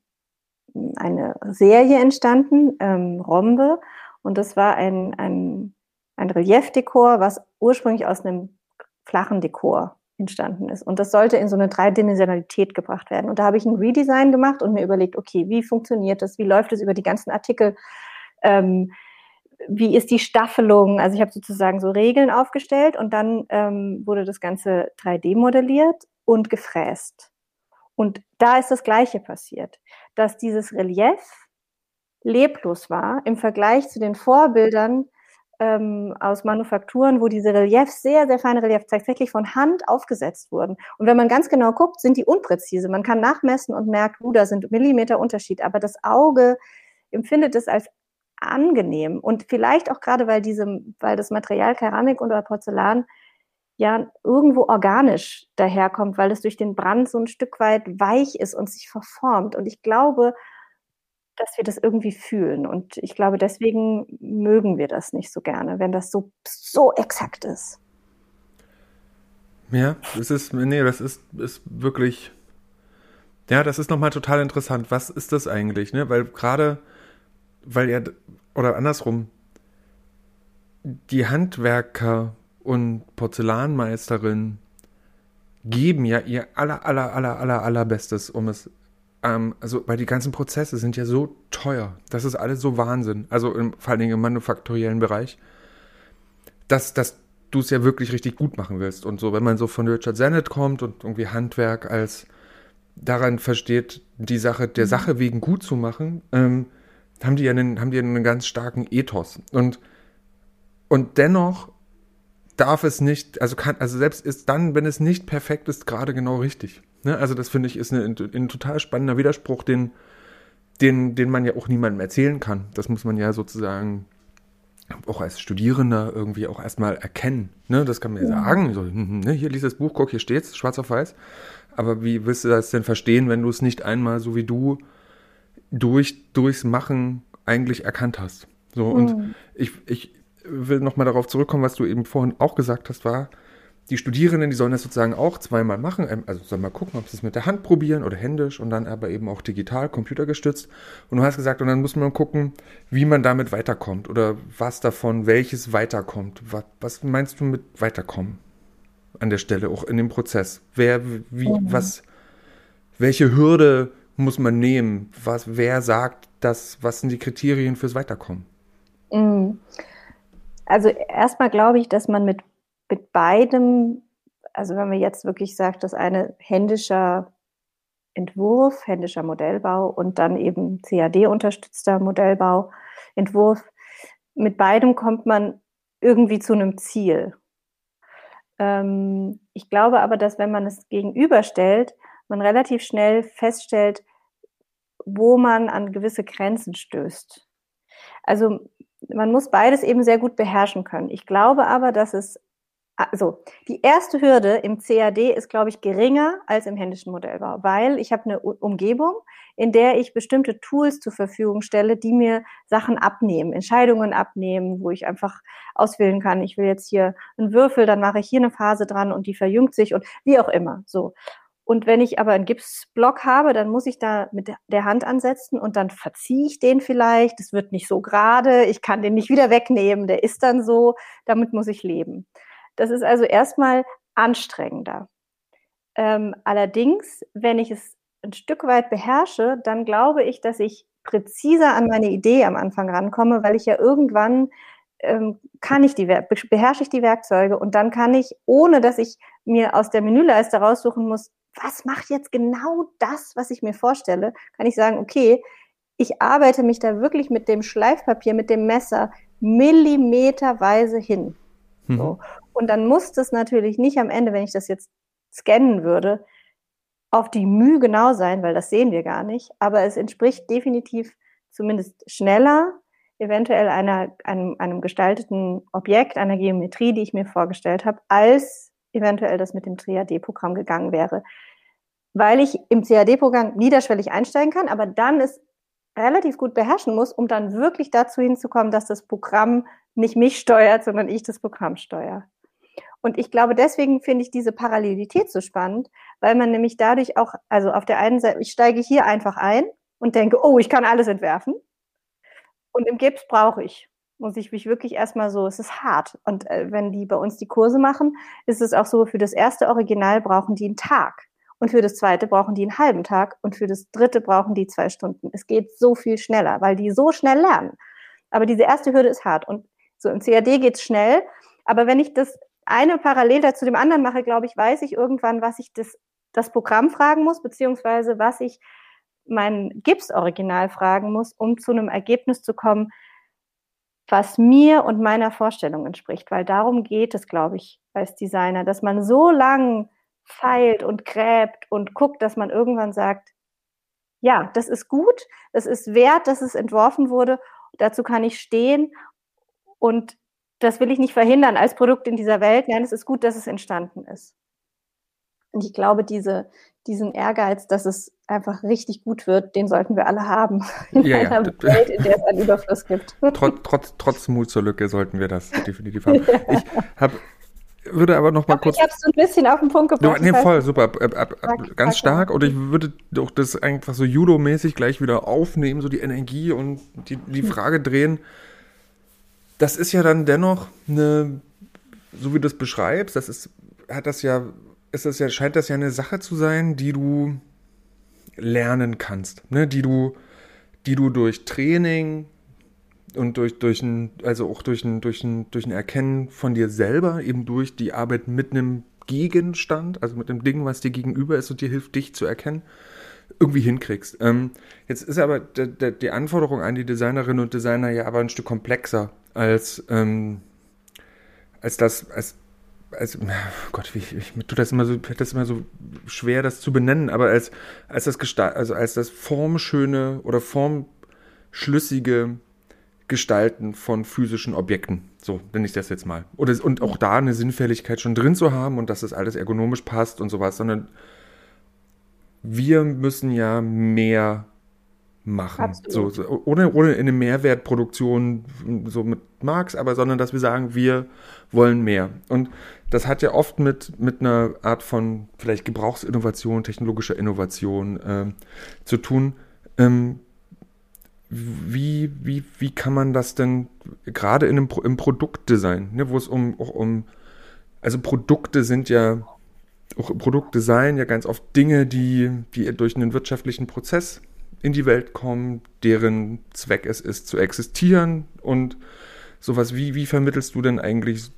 eine Serie entstanden, ähm, Rombe. Und das war ein, ein, ein Reliefdekor, was ursprünglich aus einem flachen Dekor entstanden ist. Und das sollte in so eine Dreidimensionalität gebracht werden. Und da habe ich ein Redesign gemacht und mir überlegt, okay, wie funktioniert das? Wie läuft es über die ganzen Artikel? ähm, wie ist die Staffelung? Also ich habe sozusagen so Regeln aufgestellt und dann ähm, wurde das Ganze 3D modelliert und gefräst. Und da ist das Gleiche passiert, dass dieses Relief leblos war im Vergleich zu den Vorbildern ähm, aus Manufakturen, wo diese Reliefs, sehr, sehr feine Reliefs tatsächlich von Hand aufgesetzt wurden. Und wenn man ganz genau guckt, sind die unpräzise. Man kann nachmessen und merkt, uh, da sind Millimeter Unterschied, aber das Auge empfindet es als angenehm. Und vielleicht auch gerade, weil diese, weil das Material Keramik oder Porzellan ja irgendwo organisch daherkommt, weil es durch den Brand so ein Stück weit weich ist und sich verformt. Und ich glaube, dass wir das irgendwie fühlen. Und ich glaube, deswegen mögen wir das nicht so gerne, wenn das so, so exakt ist. Ja, das ist, nee, das ist, ist wirklich, ja, das ist nochmal total interessant. Was ist das eigentlich, ne? Weil gerade, weil ja, oder andersrum, die Handwerker und Porzellanmeisterinnen geben ja ihr aller, aller, aller, aller, allerbestes, um es ähm, also, weil die ganzen Prozesse sind ja so teuer. Das ist alles so Wahnsinn. Also im, vor allen Dingen im manufakturellen Bereich. Dass, dass du es ja wirklich richtig gut machen willst. Und so, wenn man so von Richard Sennett kommt und irgendwie Handwerk als daran versteht, die Sache der mhm. Sache wegen gut zu machen, ähm, haben die ja einen, haben die einen ganz starken Ethos. Und, und dennoch darf es nicht, also kann, also selbst ist dann, wenn es nicht perfekt ist, gerade genau richtig. Ne? Also das finde ich ist ein, ein total spannender Widerspruch, den, den, den man ja auch niemandem erzählen kann. Das muss man ja sozusagen auch als Studierender irgendwie auch erstmal erkennen. Ne? Das kann man ja sagen. So, hm, hm, ne? Hier liest das Buch, guck, hier steht's, schwarz auf weiß. Aber wie willst du das denn verstehen, wenn du es nicht einmal so wie du durch, durchs Machen eigentlich erkannt hast? So, und mhm. ich, ich will nochmal darauf zurückkommen, was du eben vorhin auch gesagt hast, war, die Studierenden, die sollen das sozusagen auch zweimal machen, ähm, also sollen mal gucken, ob sie es mit der Hand probieren oder händisch und dann aber eben auch digital, computergestützt. Und du hast gesagt, und dann muss man gucken, wie man damit weiterkommt oder was davon, welches weiterkommt. Was, was meinst du mit weiterkommen an der Stelle, auch in dem Prozess? Wer, wie, mhm. was, welche Hürde muss man nehmen? Was, wer sagt das, was sind die Kriterien fürs Weiterkommen? Mhm. Also erstmal glaube ich, dass man mit mit beidem, also wenn man jetzt wirklich sagt, dass eine händischer Entwurf, händischer Modellbau und dann eben CAD-unterstützter Modellbau, Entwurf, mit beidem kommt man irgendwie zu einem Ziel. Ähm, ich glaube aber, dass wenn man es gegenüberstellt, man relativ schnell feststellt, wo man an gewisse Grenzen stößt. Also man muss beides eben sehr gut beherrschen können. Ich glaube aber, dass es also die erste Hürde im CAD ist, glaube ich, geringer als im händischen Modellbau, weil ich habe eine Umgebung, in der ich bestimmte Tools zur Verfügung stelle, die mir Sachen abnehmen, Entscheidungen abnehmen, wo ich einfach auswählen kann, ich will jetzt hier einen Würfel, dann mache ich hier eine Phase dran und die verjüngt sich und wie auch immer. So. Und wenn ich aber einen Gipsblock habe, dann muss ich da mit der Hand ansetzen und dann verziehe ich den vielleicht. Es wird nicht so gerade, ich kann den nicht wieder wegnehmen, der ist dann so, damit muss ich leben. Das ist also erstmal anstrengender. Ähm, allerdings, wenn ich es ein Stück weit beherrsche, dann glaube ich, dass ich präziser an meine Idee am Anfang rankomme, weil ich ja irgendwann ähm, kann ich die, beherrsche ich die Werkzeuge und dann kann ich, ohne dass ich mir aus der Menüleiste raussuchen muss, was macht jetzt genau das, was ich mir vorstelle, kann ich sagen, okay, ich arbeite mich da wirklich mit dem Schleifpapier, mit dem Messer millimeterweise hin. Mhm. So. Und dann muss das natürlich nicht am Ende, wenn ich das jetzt scannen würde, auf die Mühe genau sein, weil das sehen wir gar nicht. Aber es entspricht definitiv zumindest schneller, eventuell einer, einem, einem gestalteten Objekt, einer Geometrie, die ich mir vorgestellt habe, als eventuell das mit dem CAD-Programm gegangen wäre. Weil ich im CAD-Programm niederschwellig einsteigen kann, aber dann es relativ gut beherrschen muss, um dann wirklich dazu hinzukommen, dass das Programm nicht mich steuert, sondern ich das Programm steuere. Und ich glaube, deswegen finde ich diese Parallelität so spannend, weil man nämlich dadurch auch, also auf der einen Seite, ich steige hier einfach ein und denke, oh, ich kann alles entwerfen. Und im Gips brauche ich, muss ich mich wirklich erstmal so, es ist hart. Und äh, wenn die bei uns die Kurse machen, ist es auch so, für das erste Original brauchen die einen Tag. Und für das zweite brauchen die einen halben Tag. Und für das dritte brauchen die zwei Stunden. Es geht so viel schneller, weil die so schnell lernen. Aber diese erste Hürde ist hart. Und so im CAD geht's schnell. Aber wenn ich das eine parallel dazu dem anderen mache, glaube ich, weiß ich irgendwann, was ich das, das Programm fragen muss, beziehungsweise was ich mein Gips-Original fragen muss, um zu einem Ergebnis zu kommen, was mir und meiner Vorstellung entspricht. Weil darum geht es, glaube ich, als Designer, dass man so lang feilt und gräbt und guckt, dass man irgendwann sagt, ja, das ist gut, das ist wert, dass es entworfen wurde, dazu kann ich stehen und das will ich nicht verhindern als Produkt in dieser Welt. Nein, es ist gut, dass es entstanden ist. Und ich glaube, diese, diesen Ehrgeiz, dass es einfach richtig gut wird, den sollten wir alle haben. In ja, einer ja. Welt, in der es einen Überfluss gibt. Trotz, trotz, trotz Mut zur Lücke sollten wir das definitiv haben. Ja. Ich habe würde aber noch mal kurz. Ich habe so ein bisschen auf den Punkt gebracht. Nee, voll, super. Ab, ab, ab, ganz stark. Und ich würde doch das einfach so Judo-mäßig gleich wieder aufnehmen, so die Energie und die, die Frage drehen das ist ja dann dennoch eine, so wie du es beschreibst, das ist, hat das ja, ist das ja, scheint das ja eine Sache zu sein, die du lernen kannst, ne? die du, die du durch Training und durch, durch ein, also auch durch ein, durch ein, durch ein Erkennen von dir selber, eben durch die Arbeit mit einem Gegenstand, also mit einem Ding, was dir gegenüber ist und dir hilft, dich zu erkennen, irgendwie hinkriegst. Ähm, jetzt ist aber die Anforderung an die Designerinnen und Designer ja aber ein Stück komplexer als, ähm, als das, als, als, Gott, wie, ich, mir tut das immer so, das immer so schwer, das zu benennen, aber als, als das Gestalt, also als das formschöne oder formschlüssige Gestalten von physischen Objekten. So nenne ich das jetzt mal. Oder, und auch da eine Sinnfälligkeit schon drin zu haben und dass das alles ergonomisch passt und sowas, sondern wir müssen ja mehr machen. So, so, ohne, ohne eine Mehrwertproduktion so mit Marx, aber sondern dass wir sagen, wir wollen mehr. Und das hat ja oft mit, mit einer Art von vielleicht Gebrauchsinnovation, technologischer Innovation äh, zu tun. Ähm, wie, wie, wie kann man das denn gerade in einem, im Produktdesign, ne, wo es um, auch um, also Produkte sind ja auch Produktdesign ja ganz oft Dinge, die, die durch einen wirtschaftlichen Prozess in die Welt kommen, deren Zweck es ist, zu existieren und sowas. Wie, wie vermittelst du denn eigentlich,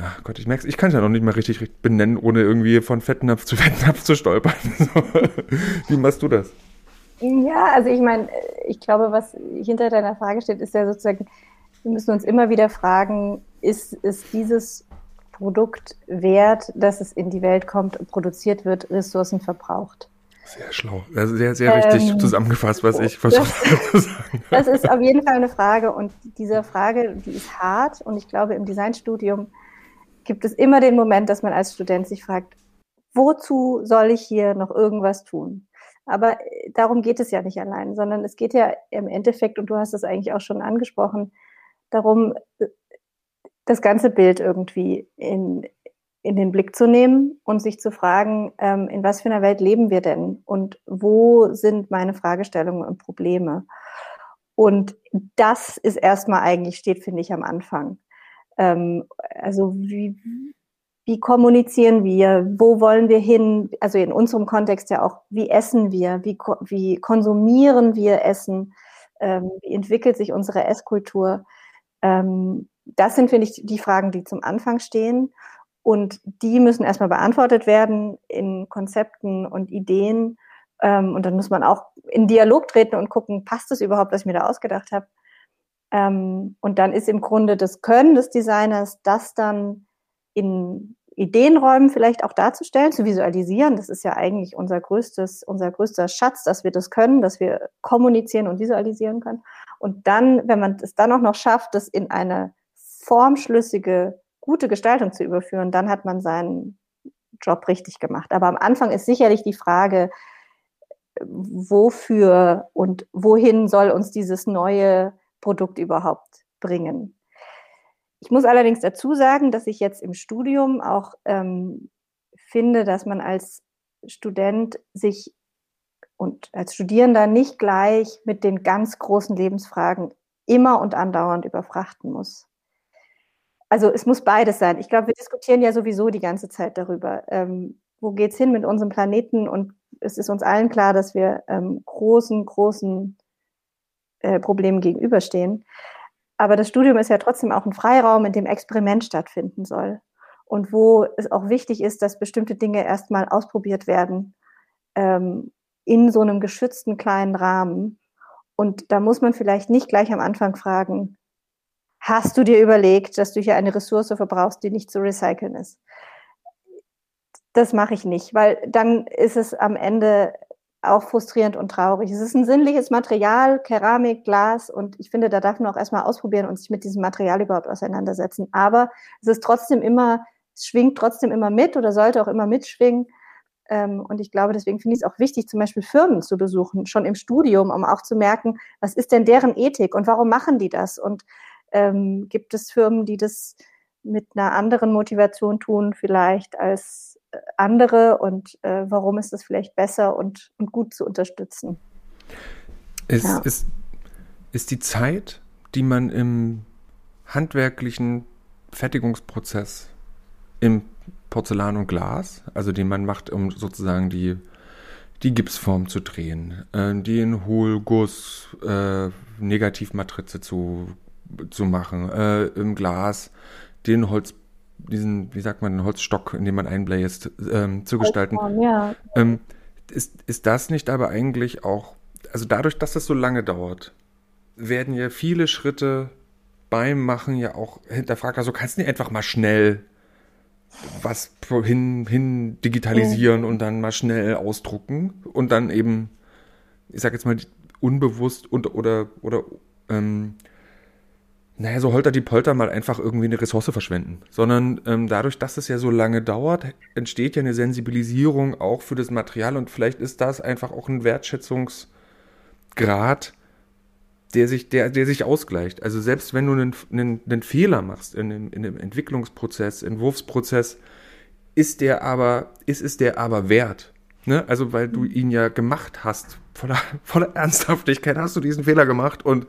ach Gott, ich merke ich kann es ja noch nicht mal richtig, benennen, ohne irgendwie von Fettnapf zu Fettnapf zu stolpern. wie machst du das? Ja, also ich meine, ich glaube, was hinter deiner Frage steht, ist ja sozusagen, wir müssen uns immer wieder fragen, ist, ist dieses Produkt wert, dass es in die Welt kommt produziert wird, Ressourcen verbraucht? Sehr schlau. Also sehr, sehr richtig ähm, zusammengefasst, was ich versuche zu sagen. Das ist auf jeden Fall eine Frage und diese Frage, die ist hart und ich glaube, im Designstudium gibt es immer den Moment, dass man als Student sich fragt, wozu soll ich hier noch irgendwas tun? Aber äh, darum geht es ja nicht allein, sondern es geht ja im Endeffekt, und du hast es eigentlich auch schon angesprochen, darum, äh, das ganze Bild irgendwie in, in den Blick zu nehmen und sich zu fragen, ähm, in was für einer Welt leben wir denn und wo sind meine Fragestellungen und Probleme? Und das ist erstmal eigentlich, steht, finde ich, am Anfang. Ähm, also wie, wie kommunizieren wir, wo wollen wir hin, also in unserem Kontext ja auch, wie essen wir, wie, wie konsumieren wir Essen, ähm, wie entwickelt sich unsere Esskultur. Ähm, das sind, finde ich, die Fragen, die zum Anfang stehen. Und die müssen erstmal beantwortet werden in Konzepten und Ideen. Ähm, und dann muss man auch in Dialog treten und gucken, passt es überhaupt, was ich mir da ausgedacht habe. Ähm, und dann ist im Grunde das Können des Designers, das dann in Ideenräumen vielleicht auch darzustellen, zu visualisieren. Das ist ja eigentlich unser größtes, unser größter Schatz, dass wir das können, dass wir kommunizieren und visualisieren können. Und dann, wenn man es dann auch noch schafft, das in eine formschlüssige, gute Gestaltung zu überführen, dann hat man seinen Job richtig gemacht. Aber am Anfang ist sicherlich die Frage, wofür und wohin soll uns dieses neue Produkt überhaupt bringen? Ich muss allerdings dazu sagen, dass ich jetzt im Studium auch ähm, finde, dass man als Student sich und als Studierender nicht gleich mit den ganz großen Lebensfragen immer und andauernd überfrachten muss. Also es muss beides sein. Ich glaube, wir diskutieren ja sowieso die ganze Zeit darüber, ähm, wo geht's hin mit unserem Planeten und es ist uns allen klar, dass wir ähm, großen, großen äh, Problemen gegenüberstehen. Aber das Studium ist ja trotzdem auch ein Freiraum, in dem Experiment stattfinden soll. Und wo es auch wichtig ist, dass bestimmte Dinge erstmal ausprobiert werden ähm, in so einem geschützten kleinen Rahmen. Und da muss man vielleicht nicht gleich am Anfang fragen, hast du dir überlegt, dass du hier eine Ressource verbrauchst, die nicht zu recyceln ist? Das mache ich nicht, weil dann ist es am Ende auch frustrierend und traurig. Es ist ein sinnliches Material, Keramik, Glas und ich finde, da darf man auch erstmal ausprobieren und sich mit diesem Material überhaupt auseinandersetzen. Aber es ist trotzdem immer, es schwingt trotzdem immer mit oder sollte auch immer mitschwingen. Ähm, und ich glaube, deswegen finde ich es auch wichtig, zum Beispiel Firmen zu besuchen, schon im Studium, um auch zu merken, was ist denn deren Ethik und warum machen die das? Und ähm, gibt es Firmen, die das mit einer anderen Motivation tun, vielleicht als andere und äh, warum ist es vielleicht besser und, und gut zu unterstützen. Ist, ja. ist, ist die Zeit, die man im handwerklichen Fertigungsprozess im Porzellan und Glas, also den man macht, um sozusagen die, die Gipsform zu drehen, äh, den Hohlguss, äh, Negativmatrize zu, zu machen, äh, im Glas den Holz, diesen, wie sagt man, den Holzstock, in dem man einbläst, ähm, zu gestalten. Ja. Ähm, ist, ist das nicht aber eigentlich auch, also dadurch, dass das so lange dauert, werden ja viele Schritte beim Machen ja auch hinterfragt. Also kannst du nicht einfach mal schnell was hin, hin digitalisieren mhm. und dann mal schnell ausdrucken und dann eben, ich sag jetzt mal, unbewusst und oder oder ähm, naja, so holter die Polter mal einfach irgendwie eine Ressource verschwenden, sondern ähm, dadurch, dass es ja so lange dauert, entsteht ja eine Sensibilisierung auch für das Material und vielleicht ist das einfach auch ein Wertschätzungsgrad, der sich, der, der sich ausgleicht. Also selbst wenn du einen, einen, einen Fehler machst in dem, in dem Entwicklungsprozess, Entwurfsprozess, ist der aber, ist es der aber wert. Ne? Also weil du ihn ja gemacht hast, voller, voller Ernsthaftigkeit hast du diesen Fehler gemacht und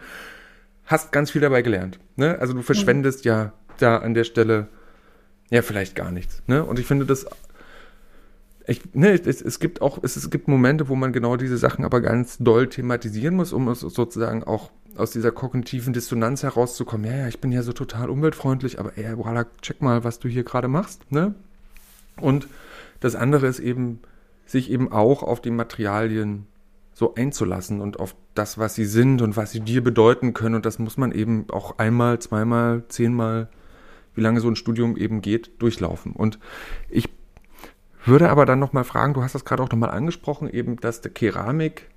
hast ganz viel dabei gelernt. Ne? Also du verschwendest mhm. ja da an der Stelle ja vielleicht gar nichts. Ne? Und ich finde das ich, ne, es, es gibt auch, es, es gibt Momente, wo man genau diese Sachen aber ganz doll thematisieren muss, um es sozusagen auch aus dieser kognitiven Dissonanz herauszukommen. Ja, ja, ich bin ja so total umweltfreundlich, aber ey, Walla, check mal, was du hier gerade machst, ne? Und das andere ist eben, sich eben auch auf die Materialien so einzulassen und auf das, was sie sind und was sie dir bedeuten können. Und das muss man eben auch einmal, zweimal, zehnmal, wie lange so ein Studium eben geht, durchlaufen. Und ich würde aber dann nochmal fragen, du hast das gerade auch nochmal angesprochen, eben, dass der Keramik,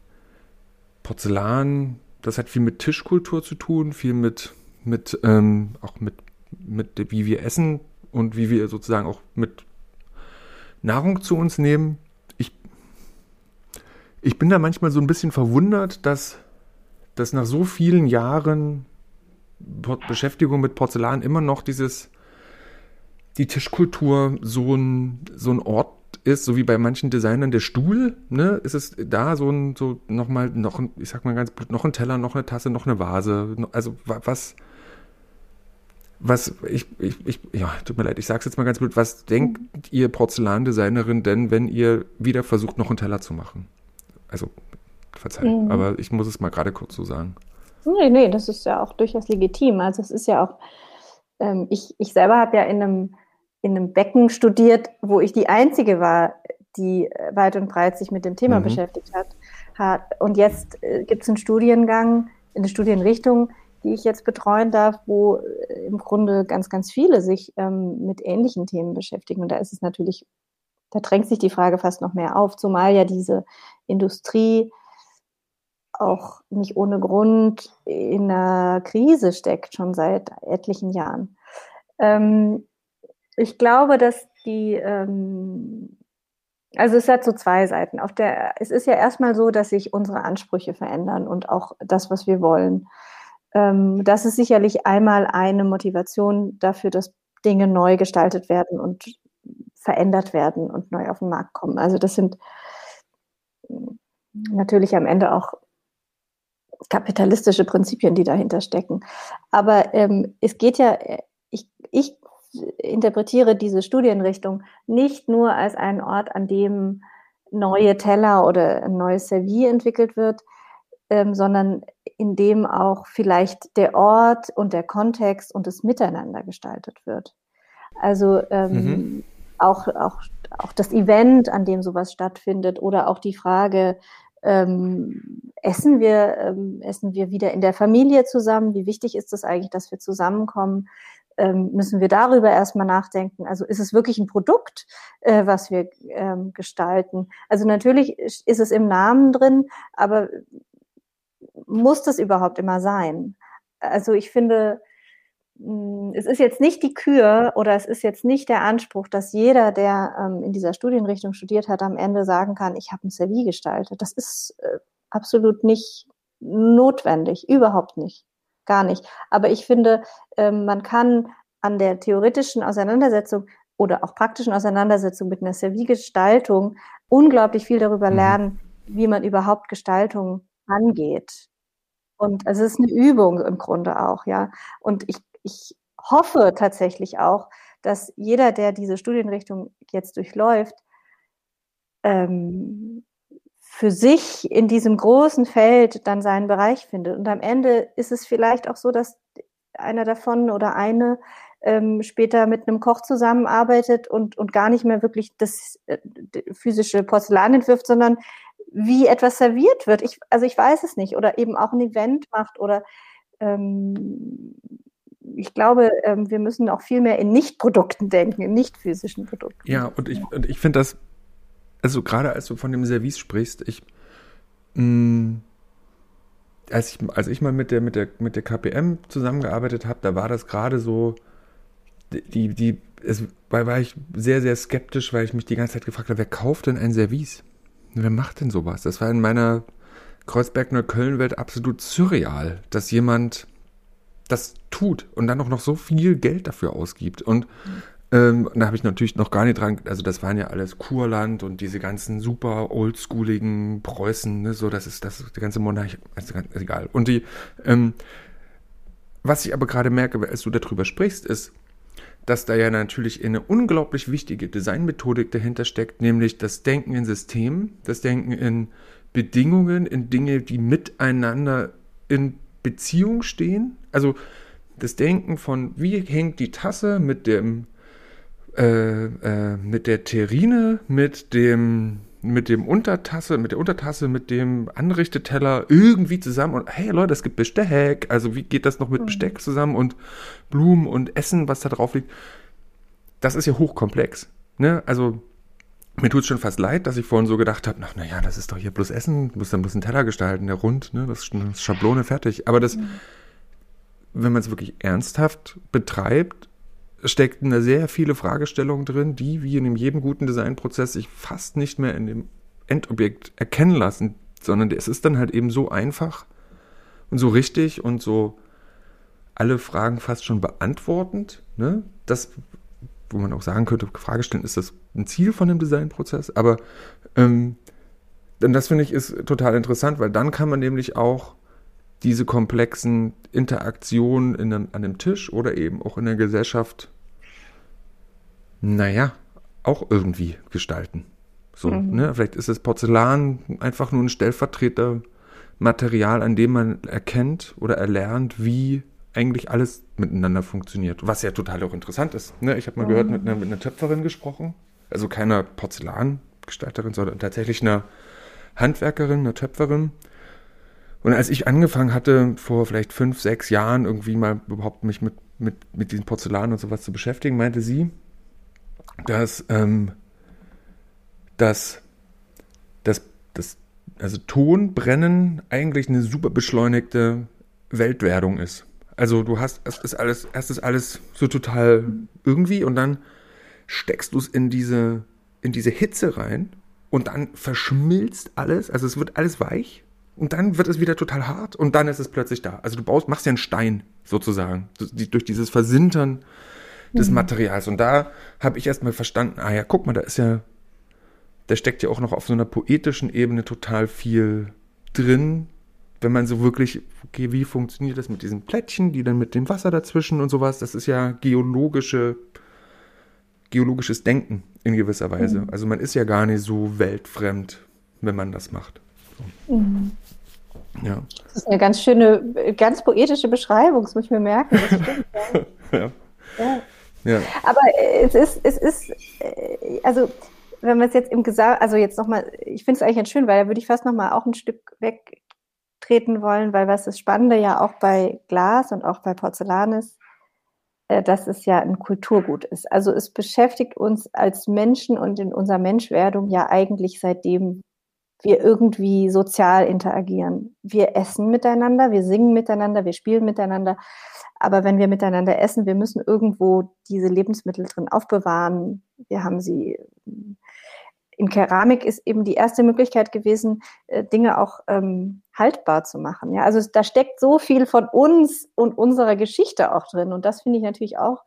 Porzellan, das hat viel mit Tischkultur zu tun, viel mit, mit ähm, auch mit, mit, wie wir essen und wie wir sozusagen auch mit Nahrung zu uns nehmen. Ich, bin da manchmal so ein bisschen verwundert, dass, dass nach so vielen Jahren Beschäftigung mit Porzellan immer noch dieses, die Tischkultur so ein, so ein Ort ist, so wie bei manchen Designern der Stuhl, ne, ist es da so ein, so nochmal, noch ein, ich sag mal ganz blöd, noch ein Teller, noch eine Tasse, noch eine Vase, also was, was, ich, ich, ich, ja, tut mir leid, ich sag's jetzt mal ganz blöd, was denkt ihr Porzellandesignerin denn, wenn ihr wieder versucht, noch einen Teller zu machen? Also, verzeiht, mhm. aber ich muss es mal gerade kurz so sagen. Nee, nee, das ist ja auch durchaus legitim. Also es ist ja auch, ähm, ich, ich selber habe ja in einem in einem Becken studiert, wo ich die Einzige war, die äh, weit und breit sich mit dem Thema mhm. beschäftigt hat. hat. Und jetzt äh, gibt es einen Studiengang, eine Studienrichtung, die ich jetzt betreuen darf, wo äh, im Grunde ganz, ganz viele sich ähm, mit ähnlichen Themen beschäftigen. Und da ist es natürlich, da drängt sich die Frage fast noch mehr auf, zumal ja diese Industrie auch nicht ohne Grund in einer Krise steckt, schon seit etlichen Jahren. Ähm, ich glaube, dass die, ähm, also es hat so zwei Seiten. Auf der, es ist ja erstmal so, dass sich unsere Ansprüche verändern und auch das, was wir wollen. Ähm, das ist sicherlich einmal eine Motivation dafür, dass Dinge neu gestaltet werden und verändert werden und neu auf den Markt kommen. Also das sind natürlich am Ende auch kapitalistische Prinzipien, die dahinter stecken. Aber ähm, es geht ja, ich, ich interpretiere diese Studienrichtung nicht nur als einen Ort, an dem neue Teller oder ein neues Servier entwickelt wird, ähm, sondern in dem auch vielleicht der Ort und der Kontext und das Miteinander gestaltet wird. Also ähm, mhm. Auch, auch, auch das Event, an dem sowas stattfindet oder auch die Frage, ähm, essen wir, ähm, essen wir wieder in der Familie zusammen? Wie wichtig ist es eigentlich, dass wir zusammenkommen? ähm, müssen wir darüber erstmal nachdenken. Also ist es wirklich ein Produkt, äh, was wir ähm, gestalten? Also natürlich ist es im Namen drin, aber muss das überhaupt immer sein? Also ich finde, es ist jetzt nicht die Kür oder es ist jetzt nicht der Anspruch, dass jeder, der ähm, in dieser Studienrichtung studiert hat, am Ende sagen kann, ich habe ein Servie gestaltet. Das ist äh, absolut nicht notwendig, überhaupt nicht gar nicht. Aber ich finde, ähm, man kann an der theoretischen Auseinandersetzung oder auch praktischen Auseinandersetzung mit einer Serviegestaltung unglaublich viel darüber mhm. lernen, wie man überhaupt Gestaltung angeht. Und es ist eine Übung im Grunde auch, ja. Und ich, ich hoffe tatsächlich auch, dass jeder, der diese Studienrichtung jetzt durchläuft, ähm, für sich in diesem großen Feld dann seinen Bereich findet. Und am Ende ist es vielleicht auch so, dass einer davon oder eine ähm, später mit einem Koch zusammenarbeitet und, und gar nicht mehr wirklich das äh, physische Porzellan entwirft, sondern wie etwas serviert wird. Ich, also ich weiß es nicht. Oder eben auch ein Event macht oder ähm, ich glaube, ähm, wir müssen auch viel mehr in Nicht-Produkten denken, in nicht physischen Produkten. Ja, und ich, und ich finde das, also gerade als du von dem Service sprichst, ich, mh, mm, als ich, als ich mal mit der, mit der, mit der KPM zusammengearbeitet habe, da war das gerade so, die, die, es war, war ich sehr, sehr skeptisch, weil ich mich die ganze Zeit gefragt habe, wer kauft denn ein Service? Wer macht denn sowas? Das war in meiner Kreuzberg-Neukölln-Welt absolut surreal, dass jemand das tut und dann auch noch so viel Geld dafür ausgibt. Und ähm, da habe ich natürlich noch gar nicht dran, also das waren ja alles Kurland und diese ganzen super oldschooligen Preußen, ne, so das ist das die ganze Monarch, also ganz, egal. Und die, ähm, was ich aber gerade merke, als du darüber sprichst, ist, dass da ja natürlich eine unglaublich wichtige Designmethodik dahinter steckt, nämlich das Denken in Systemen, das Denken in Bedingungen, in Dinge, die miteinander in Beziehung stehen. Also das Denken von, wie hängt die Tasse mit dem äh, äh, mit der Terrine, mit dem mit dem Untertasse, mit der Untertasse, mit dem Anrichteteller irgendwie zusammen und hey Leute, es gibt Besteck, also wie geht das noch mit mhm. Besteck zusammen und Blumen und Essen, was da drauf liegt? Das ist ja hochkomplex, ne? Also mir tut es schon fast leid, dass ich vorhin so gedacht habe, ach naja, das ist doch hier bloß Essen, du musst dann bloß einen Teller gestalten, der rund, ne? Das ist Schablone fertig. Aber das, mhm. Wenn man es wirklich ernsthaft betreibt, steckten da sehr viele Fragestellungen drin, die, wie in jedem guten Designprozess, sich fast nicht mehr in dem Endobjekt erkennen lassen, sondern es ist dann halt eben so einfach und so richtig und so alle Fragen fast schon beantwortend. Ne? Das, wo man auch sagen könnte, Frage stellen, ist das ein Ziel von dem Designprozess? Aber ähm, das finde ich ist total interessant, weil dann kann man nämlich auch diese komplexen Interaktionen in einem, an einem Tisch oder eben auch in der Gesellschaft, naja, auch irgendwie gestalten. So, mhm. ne? Vielleicht ist das Porzellan einfach nur ein Stellvertretermaterial, an dem man erkennt oder erlernt, wie eigentlich alles miteinander funktioniert. Was ja total auch interessant ist. Ne? Ich habe mal mhm. gehört, mit einer, mit einer Töpferin gesprochen, also keiner Porzellangestalterin, sondern tatsächlich einer Handwerkerin, einer Töpferin, und als ich angefangen hatte, vor vielleicht fünf, sechs Jahren irgendwie mal überhaupt mich mit, mit, mit diesem Porzellan und sowas zu beschäftigen, meinte sie, dass, ähm, dass, dass, dass also Tonbrennen eigentlich eine super beschleunigte Weltwerdung ist. Also du hast, es ist alles, erst ist alles so total irgendwie und dann steckst du es in diese, in diese Hitze rein und dann verschmilzt alles, also es wird alles weich und dann wird es wieder total hart und dann ist es plötzlich da. Also du baust, machst ja einen Stein sozusagen durch dieses Versintern des mhm. Materials. Und da habe ich erstmal verstanden, ah ja, guck mal, da ist ja, da steckt ja auch noch auf so einer poetischen Ebene total viel drin, wenn man so wirklich, okay, wie funktioniert das mit diesen Plättchen, die dann mit dem Wasser dazwischen und sowas, das ist ja geologische, geologisches Denken in gewisser Weise. Mhm. Also man ist ja gar nicht so weltfremd, wenn man das macht. Mhm. Ja. Das ist eine ganz schöne, ganz poetische Beschreibung, das muss ich mir merken. ja. ja. ja. Aber es ist, es ist, äh, also wenn man es jetzt im Gesang, also jetzt nochmal, ich finde es eigentlich ganz schön, weil da würde ich fast nochmal auch ein Stück wegtreten wollen, weil was das Spannende ja auch bei Glas und auch bei Porzellan ist, äh, dass es ja ein Kulturgut ist. Also es beschäftigt uns als Menschen und in unserer Menschwerdung ja eigentlich seitdem wir irgendwie sozial interagieren. Wir essen miteinander, wir singen miteinander, wir spielen miteinander. Aber wenn wir miteinander essen, wir müssen irgendwo diese Lebensmittel drin aufbewahren. Wir haben sie in Keramik ist eben die erste Möglichkeit gewesen, äh, Dinge auch ähm, haltbar zu machen. Ja, also da steckt so viel von uns und unserer Geschichte auch drin. Und das finde ich natürlich auch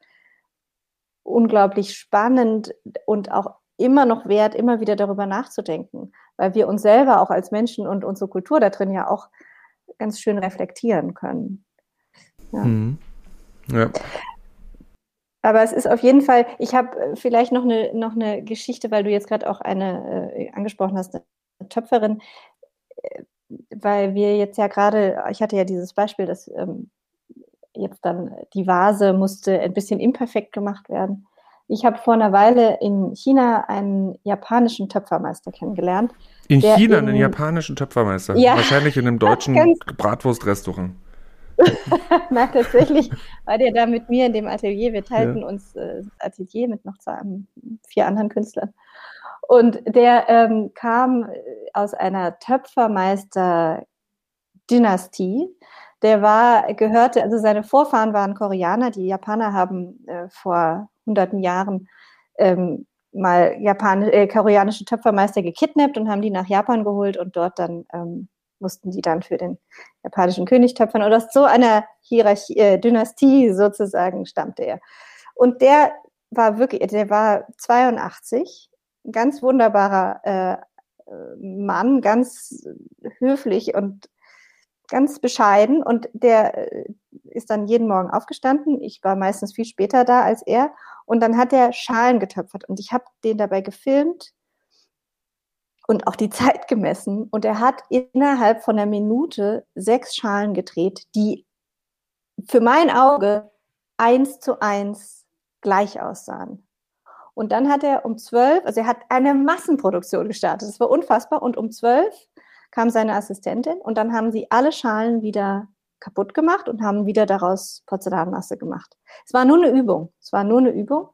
unglaublich spannend und auch immer noch wert, immer wieder darüber nachzudenken, weil wir uns selber auch als Menschen und unsere Kultur da drin ja auch ganz schön reflektieren können. Ja. Mhm. ja. Aber es ist auf jeden Fall, ich habe äh, vielleicht noch eine, noch eine Geschichte, weil du jetzt gerade auch eine äh, angesprochen hast, Töpferin, äh, weil wir jetzt ja gerade, ich hatte ja dieses Beispiel, dass ähm, jetzt dann die Vase musste ein bisschen imperfekt gemacht werden. Ich habe vor einer Weile in China einen japanischen Töpfermeister kennengelernt. In China in, einen japanischen Töpfermeister? Ja, Wahrscheinlich in einem deutschen Bratwurstrestaurant. Na, tatsächlich war der da mit mir in dem Atelier. Wir teilten ja. uns äh, das Atelier mit noch zwei, vier anderen Künstlern. Und der ähm, kam äh, aus einer Töpfermeister-Dynastie. Der war, gehörte, also seine Vorfahren waren Koreaner. Die Japaner haben äh, vor hunderten Jahren ähm, mal Japan äh, koreanische Töpfermeister gekidnappt und haben die nach Japan geholt und dort dann ähm, mussten die dann für den japanischen König töpfern. Oder aus so einer Hierarchie, äh, Dynastie sozusagen stammte er. Und der war wirklich, der war 82, ein ganz wunderbarer äh, Mann, ganz höflich und ganz bescheiden. Und der äh, ist dann jeden Morgen aufgestanden. Ich war meistens viel später da als er. Und dann hat er Schalen getöpfert. Und ich habe den dabei gefilmt und auch die Zeit gemessen. Und er hat innerhalb von einer Minute sechs Schalen gedreht, die für mein Auge eins zu eins gleich aussahen. Und dann hat er um zwölf, also er hat eine Massenproduktion gestartet. Das war unfassbar. Und um zwölf kam seine Assistentin und dann haben sie alle Schalen wieder kaputt gemacht und haben wieder daraus Porzellanmasse gemacht. Es war nur eine Übung. Es war nur eine Übung,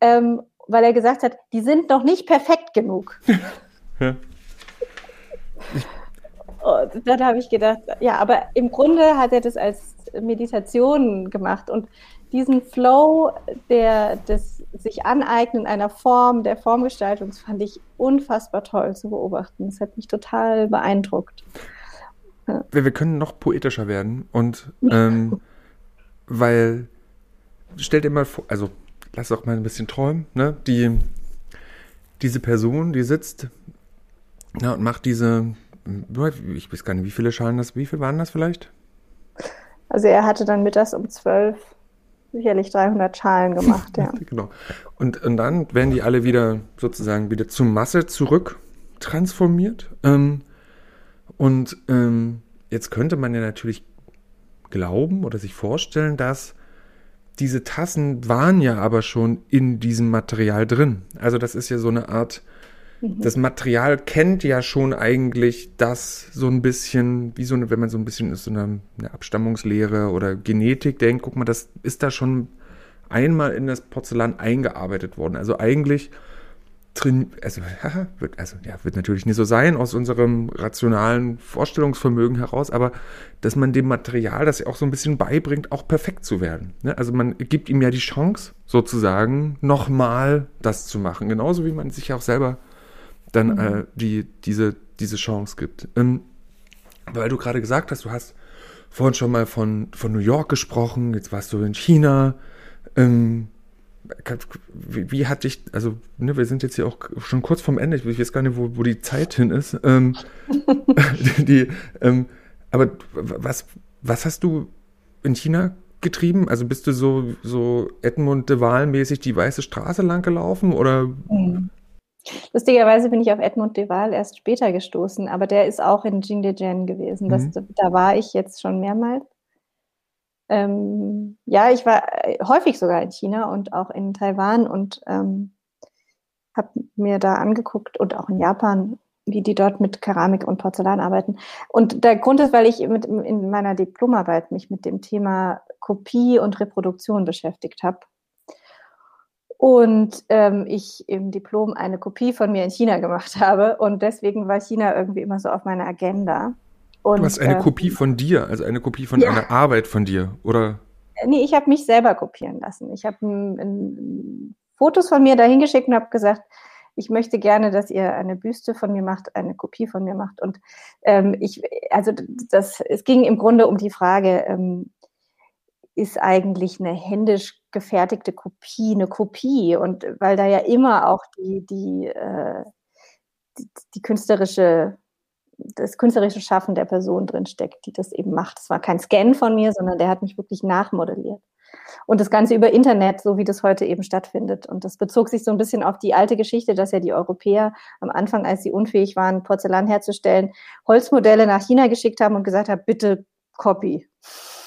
ähm, weil er gesagt hat, die sind noch nicht perfekt genug. Ja. Und dann habe ich gedacht, ja, aber im Grunde hat er das als Meditation gemacht und diesen Flow der, des sich aneignen einer Form, der Formgestaltung, fand ich unfassbar toll zu beobachten. Das hat mich total beeindruckt. Ja. Wir, wir können noch poetischer werden und ähm, weil, stell dir mal vor, also lass doch mal ein bisschen träumen, ne? Die, diese Person, die sitzt ja, und macht diese, ich weiß gar nicht, wie viele Schalen das, wie viel waren das vielleicht? Also er hatte dann mittags um zwölf sicherlich 300 Schalen gemacht, ja. genau. Und, und dann werden die alle wieder sozusagen wieder zur Masse zurück transformiert. Ähm, und ähm, jetzt könnte man ja natürlich glauben oder sich vorstellen, dass diese Tassen waren ja aber schon in diesem Material drin. Also das ist ja so eine Art Mhm. Das Material kennt ja schon eigentlich das so ein bisschen, wie so eine, wenn man so ein bisschen ist, so eine, eine Abstammungslehre oder Genetik denkt, guck mal, das ist da schon einmal in das Porzellan eingearbeitet worden. Also eigentlich also, wird, also ja, wird natürlich nicht so sein aus unserem rationalen Vorstellungsvermögen heraus, aber dass man dem Material das ja auch so ein bisschen beibringt, auch perfekt zu werden. Ne? Also man gibt ihm ja die Chance, sozusagen, nochmal das zu machen. Genauso wie man sich auch selber dann mhm. äh, die, diese, diese Chance gibt. Ähm, weil du gerade gesagt hast, du hast vorhin schon mal von, von New York gesprochen, jetzt warst du in China. Ähm, wie, wie hat dich, also ne, wir sind jetzt hier auch schon kurz vorm Ende, ich weiß gar nicht, wo, wo die Zeit hin ist. Ähm, die, ähm, aber was, was hast du in China getrieben? Also bist du so, so Edmund de Waal mäßig die weiße Straße lang gelaufen oder? Mhm. Lustigerweise bin ich auf Edmund de Waal erst später gestoßen, aber der ist auch in Jingdezhen gewesen. Das, mhm. Da war ich jetzt schon mehrmals. Ähm, ja, ich war äh, häufig sogar in China und auch in Taiwan und ähm, habe mir da angeguckt und auch in Japan, wie die dort mit Keramik und Porzellan arbeiten. Und der Grund ist, weil ich mit, in meiner Diplomarbeit mich mit dem Thema Kopie und Reproduktion beschäftigt habe und ähm, ich im Diplom eine Kopie von mir in China gemacht habe und deswegen war China irgendwie immer so auf meiner Agenda. Und, du hast eine ähm, Kopie von dir, also eine Kopie von ja. einer Arbeit von dir, oder? Äh, nee, ich habe mich selber kopieren lassen. Ich habe Fotos von mir dahin geschickt und habe gesagt, ich möchte gerne, dass ihr eine Büste von mir macht, eine Kopie von mir macht. Und ähm, ich, also das, es ging im Grunde um die Frage, ähm, ist eigentlich eine händisch gefertigte Kopie eine Kopie und weil da ja immer auch die, die, äh, die, die, künstlerische, das künstlerische Schaffen der Person drin steckt, die das eben macht. Es war kein Scan von mir, sondern der hat mich wirklich nachmodelliert. Und das Ganze über Internet, so wie das heute eben stattfindet. Und das bezog sich so ein bisschen auf die alte Geschichte, dass ja die Europäer am Anfang, als sie unfähig waren, Porzellan herzustellen, Holzmodelle nach China geschickt haben und gesagt haben, bitte Copy.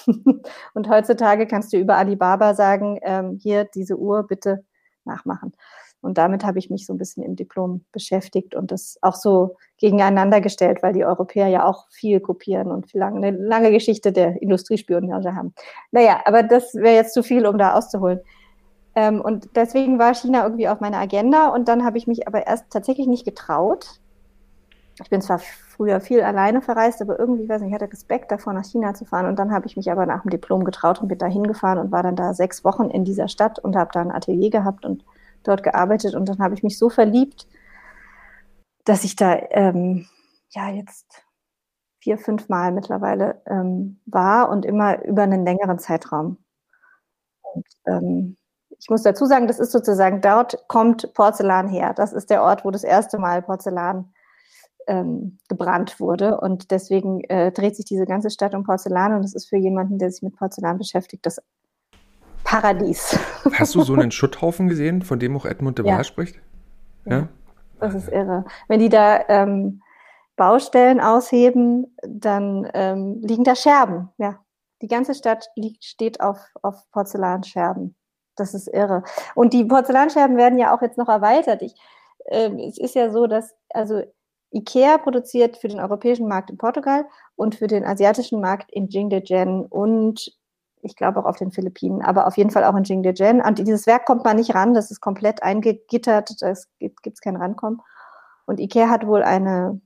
und heutzutage kannst du über Alibaba sagen, ähm, hier diese Uhr bitte nachmachen. Und damit habe ich mich so ein bisschen im Diplom beschäftigt und das auch so gegeneinander gestellt, weil die Europäer ja auch viel kopieren und viel lange, eine lange Geschichte der Industriespionage haben. Naja, aber das wäre jetzt zu viel, um da auszuholen. Ähm, und deswegen war China irgendwie auf meiner Agenda und dann habe ich mich aber erst tatsächlich nicht getraut. Ich bin zwar früher viel alleine verreist, aber irgendwie, weiß nicht, ich hatte Respekt davor, nach China zu fahren. Und dann habe ich mich aber nach dem Diplom getraut und bin da hingefahren und war dann da sechs Wochen in dieser Stadt und habe da ein Atelier gehabt und dort gearbeitet und dann habe ich mich so verliebt, dass ich da ähm, ja jetzt vier, fünf Mal mittlerweile ähm, war und immer über einen längeren Zeitraum. Und ähm, ich muss dazu sagen, das ist sozusagen, dort kommt Porzellan her. Das ist der Ort, wo das erste Mal Porzellan ähm, gebrannt wurde. Und deswegen äh, dreht sich diese ganze Stadt um Porzellan und es ist für jemanden, der sich mit Porzellan beschäftigt, das Paradies. Hast du so einen Schutthaufen gesehen, von dem auch Edmund de Waal ja. spricht? Ja. Das ist irre. Wenn die da ähm, Baustellen ausheben, dann ähm, liegen da Scherben. Ja, die ganze Stadt liegt, steht auf, auf Porzellanscherben. Das ist irre. Und die Porzellanscherben werden ja auch jetzt noch erweitert. Ich, äh, es ist ja so, dass also IKEA produziert für den europäischen Markt in Portugal und für den asiatischen Markt in Jingdezhen und ich glaube auch auf den Philippinen, aber auf jeden Fall auch in Jingdezhen. Und dieses Werk kommt man nicht ran, das ist komplett eingegittert, da gibt es kein Rankommen. Und Ikea hat wohl eine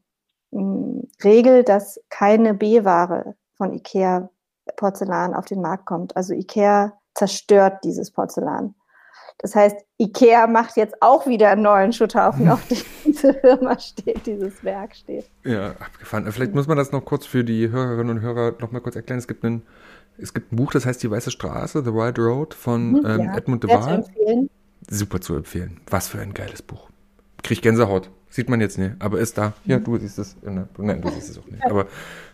mh, hm, Regel, dass keine B-Ware von Ikea Porzellan auf den Markt kommt. Also Ikea zerstört dieses Porzellan. Das heißt, Ikea macht jetzt auch wieder einen neuen Schutthaufen, auf dem diese Firma steht, dieses Werk steht. Ja, abgefahren. Vielleicht muss man das noch kurz für die Hörerinnen und Hörer noch mal kurz erklären. Es gibt einen es gibt ein Buch, das heißt Die Weiße Straße, The White Road von mhm, ähm, ja, Edmund de Waal. Super zu empfehlen. Was für ein geiles Buch. Krieg Gänsehaut. Sieht man jetzt nicht, aber ist da. Ja, mhm. du siehst es. Nein, du siehst es auch nicht. Aber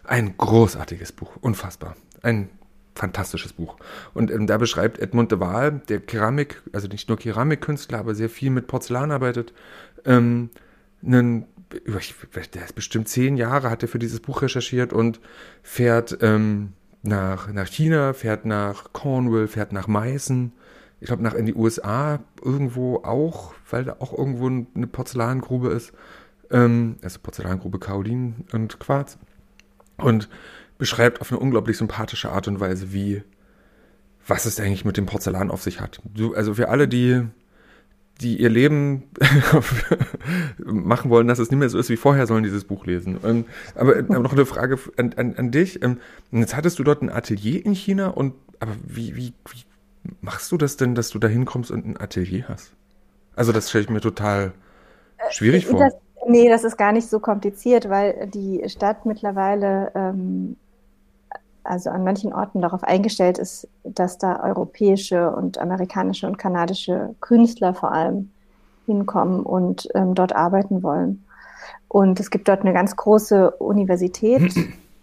ein großartiges Buch. Unfassbar. Ein fantastisches Buch. Und ähm, da beschreibt Edmund de Waal, der Keramik, also nicht nur Keramikkünstler, aber sehr viel mit Porzellan arbeitet, ähm, einen der ist bestimmt zehn Jahre, hat er für dieses Buch recherchiert und fährt ähm, nach, nach China, fährt nach Cornwall, fährt nach Meißen, ich glaube nach in die USA irgendwo auch, weil da auch irgendwo eine Porzellangrube ist. Ähm, also Porzellangrube Kaolin und Quarz. Und beschreibt auf eine unglaublich sympathische Art und Weise, wie, was es eigentlich mit dem Porzellan auf sich hat. also für alle, die die ihr Leben machen wollen, dass es nicht mehr so ist wie vorher, sollen dieses Buch lesen. Ähm, aber, aber, noch eine Frage an, an, an dich. Ähm, jetzt hattest du dort ein Atelier in China und aber wie, wie, wie machst du das denn, dass du da hinkommst und ein Atelier hast? Also das stelle ich mir total äh, schwierig vor. Das, nee, das ist gar nicht so kompliziert, weil die Stadt mittlerweile ähm, also an manchen Orten darauf eingestellt ist, dass da europäische und amerikanische und kanadische Künstler vor allem hinkommen und ähm, dort arbeiten wollen. Und es gibt dort eine ganz große Universität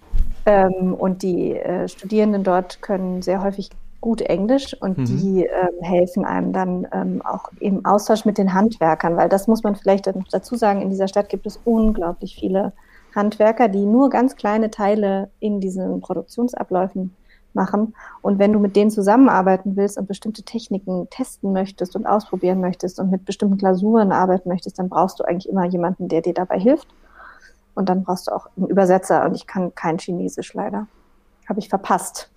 ähm, und die äh, Studierenden dort können sehr häufig gut Englisch und mhm. die ähm, helfen einem dann ähm, auch im Austausch mit den Handwerkern, weil das muss man vielleicht noch dazu sagen, in dieser Stadt gibt es unglaublich viele Handwerker, die nur ganz kleine Teile in diesen Produktionsabläufen machen. Und wenn du mit denen zusammenarbeiten willst und bestimmte Techniken testen möchtest und ausprobieren möchtest und mit bestimmten Glasuren arbeiten möchtest, dann brauchst du eigentlich immer jemanden, der dir dabei hilft. Und dann brauchst du auch einen Übersetzer. Und ich kann kein Chinesisch leider. Habe ich verpasst.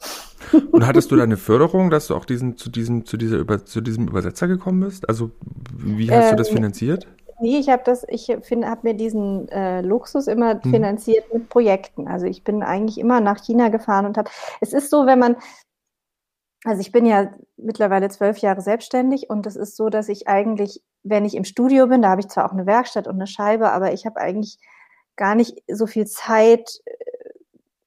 Und hattest du da eine Förderung, dass du auch diesen, zu, diesem, zu, dieser Über, zu diesem Übersetzer gekommen bist? Also wie hast ähm, du das ähm, finanziert? Nee, ich habe das, ich finde, habe mir diesen äh, Luxus immer hm. finanziert mit Projekten. Also ich bin eigentlich immer nach China gefahren und habe. Es ist so, wenn man, also ich bin ja mittlerweile zwölf Jahre selbstständig und es ist so, dass ich eigentlich, wenn ich im Studio bin, da habe ich zwar auch eine Werkstatt und eine Scheibe, aber ich habe eigentlich gar nicht so viel Zeit äh,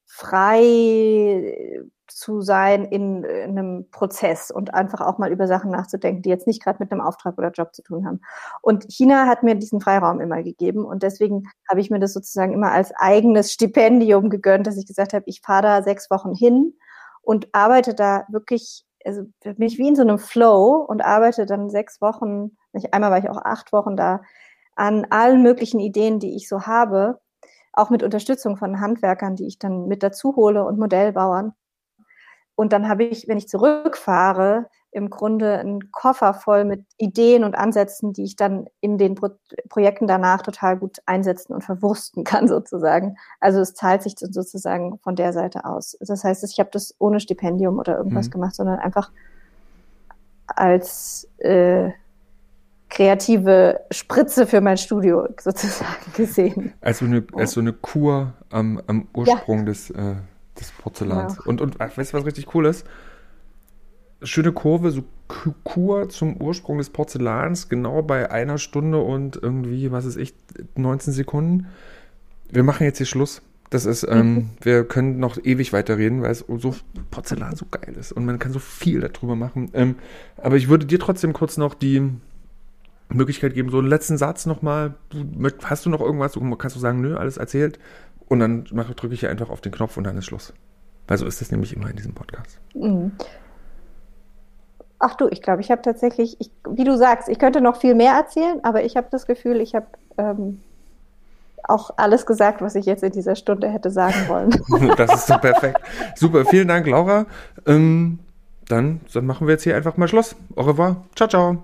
frei zu sein in, in, einem Prozess und einfach auch mal über Sachen nachzudenken, die jetzt nicht gerade mit einem Auftrag oder Job zu tun haben. Und China hat mir diesen Freiraum immer gegeben und deswegen habe ich mir das sozusagen immer als eigenes Stipendium gegönnt, dass ich gesagt habe, ich fahre da sechs Wochen hin und arbeite da wirklich also bin ich wie in so einem Flow und arbeite dann sechs Wochen, nicht einmal war ich auch acht Wochen da, an allen möglichen Ideen, die ich so habe, auch mit Unterstützung von Handwerkern, die ich dann mit dazu hole und Modellbauern. Und dann habe ich, wenn ich zurückfahre, im Grunde einen Koffer voll mit Ideen und Ansätzen, die ich dann in den Pro Projekten danach total gut einsetzen und verwursten kann, sozusagen. Also es zahlt sich sozusagen von der Seite aus. Das heißt, ich habe das ohne Stipendium oder irgendwas mhm. gemacht, sondern einfach als äh, kreative Spritze für mein Studio sozusagen gesehen. Also eine, als so eine Kur am, am Ursprung ja. des, äh, des Porzellans. Ja. Und, und weißt du, was richtig cool ist? schöne Kurve, so Kur zum Ursprung des Porzellans, genau bei einer Stunde und irgendwie, was ist ich, 19 Sekunden. Wir machen jetzt hier Schluss. Das ist, ähm, mhm. wir können noch ewig weiterreden, weil es so Porzellan so geil ist und man kann so viel darüber machen. Ähm, aber ich würde dir trotzdem kurz noch die Möglichkeit geben, so einen letzten Satz nochmal. Hast du noch irgendwas? Du kannst du sagen, nö, alles erzählt. Und dann drücke ich hier einfach auf den Knopf und dann ist Schluss. Weil so ist es nämlich immer in diesem Podcast. Mhm. Ach du, ich glaube, ich habe tatsächlich, ich, wie du sagst, ich könnte noch viel mehr erzählen, aber ich habe das Gefühl, ich habe ähm, auch alles gesagt, was ich jetzt in dieser Stunde hätte sagen wollen. das ist so perfekt. Super, vielen Dank, Laura. Ähm, dann, dann machen wir jetzt hier einfach mal Schluss. Au revoir. Ciao, ciao.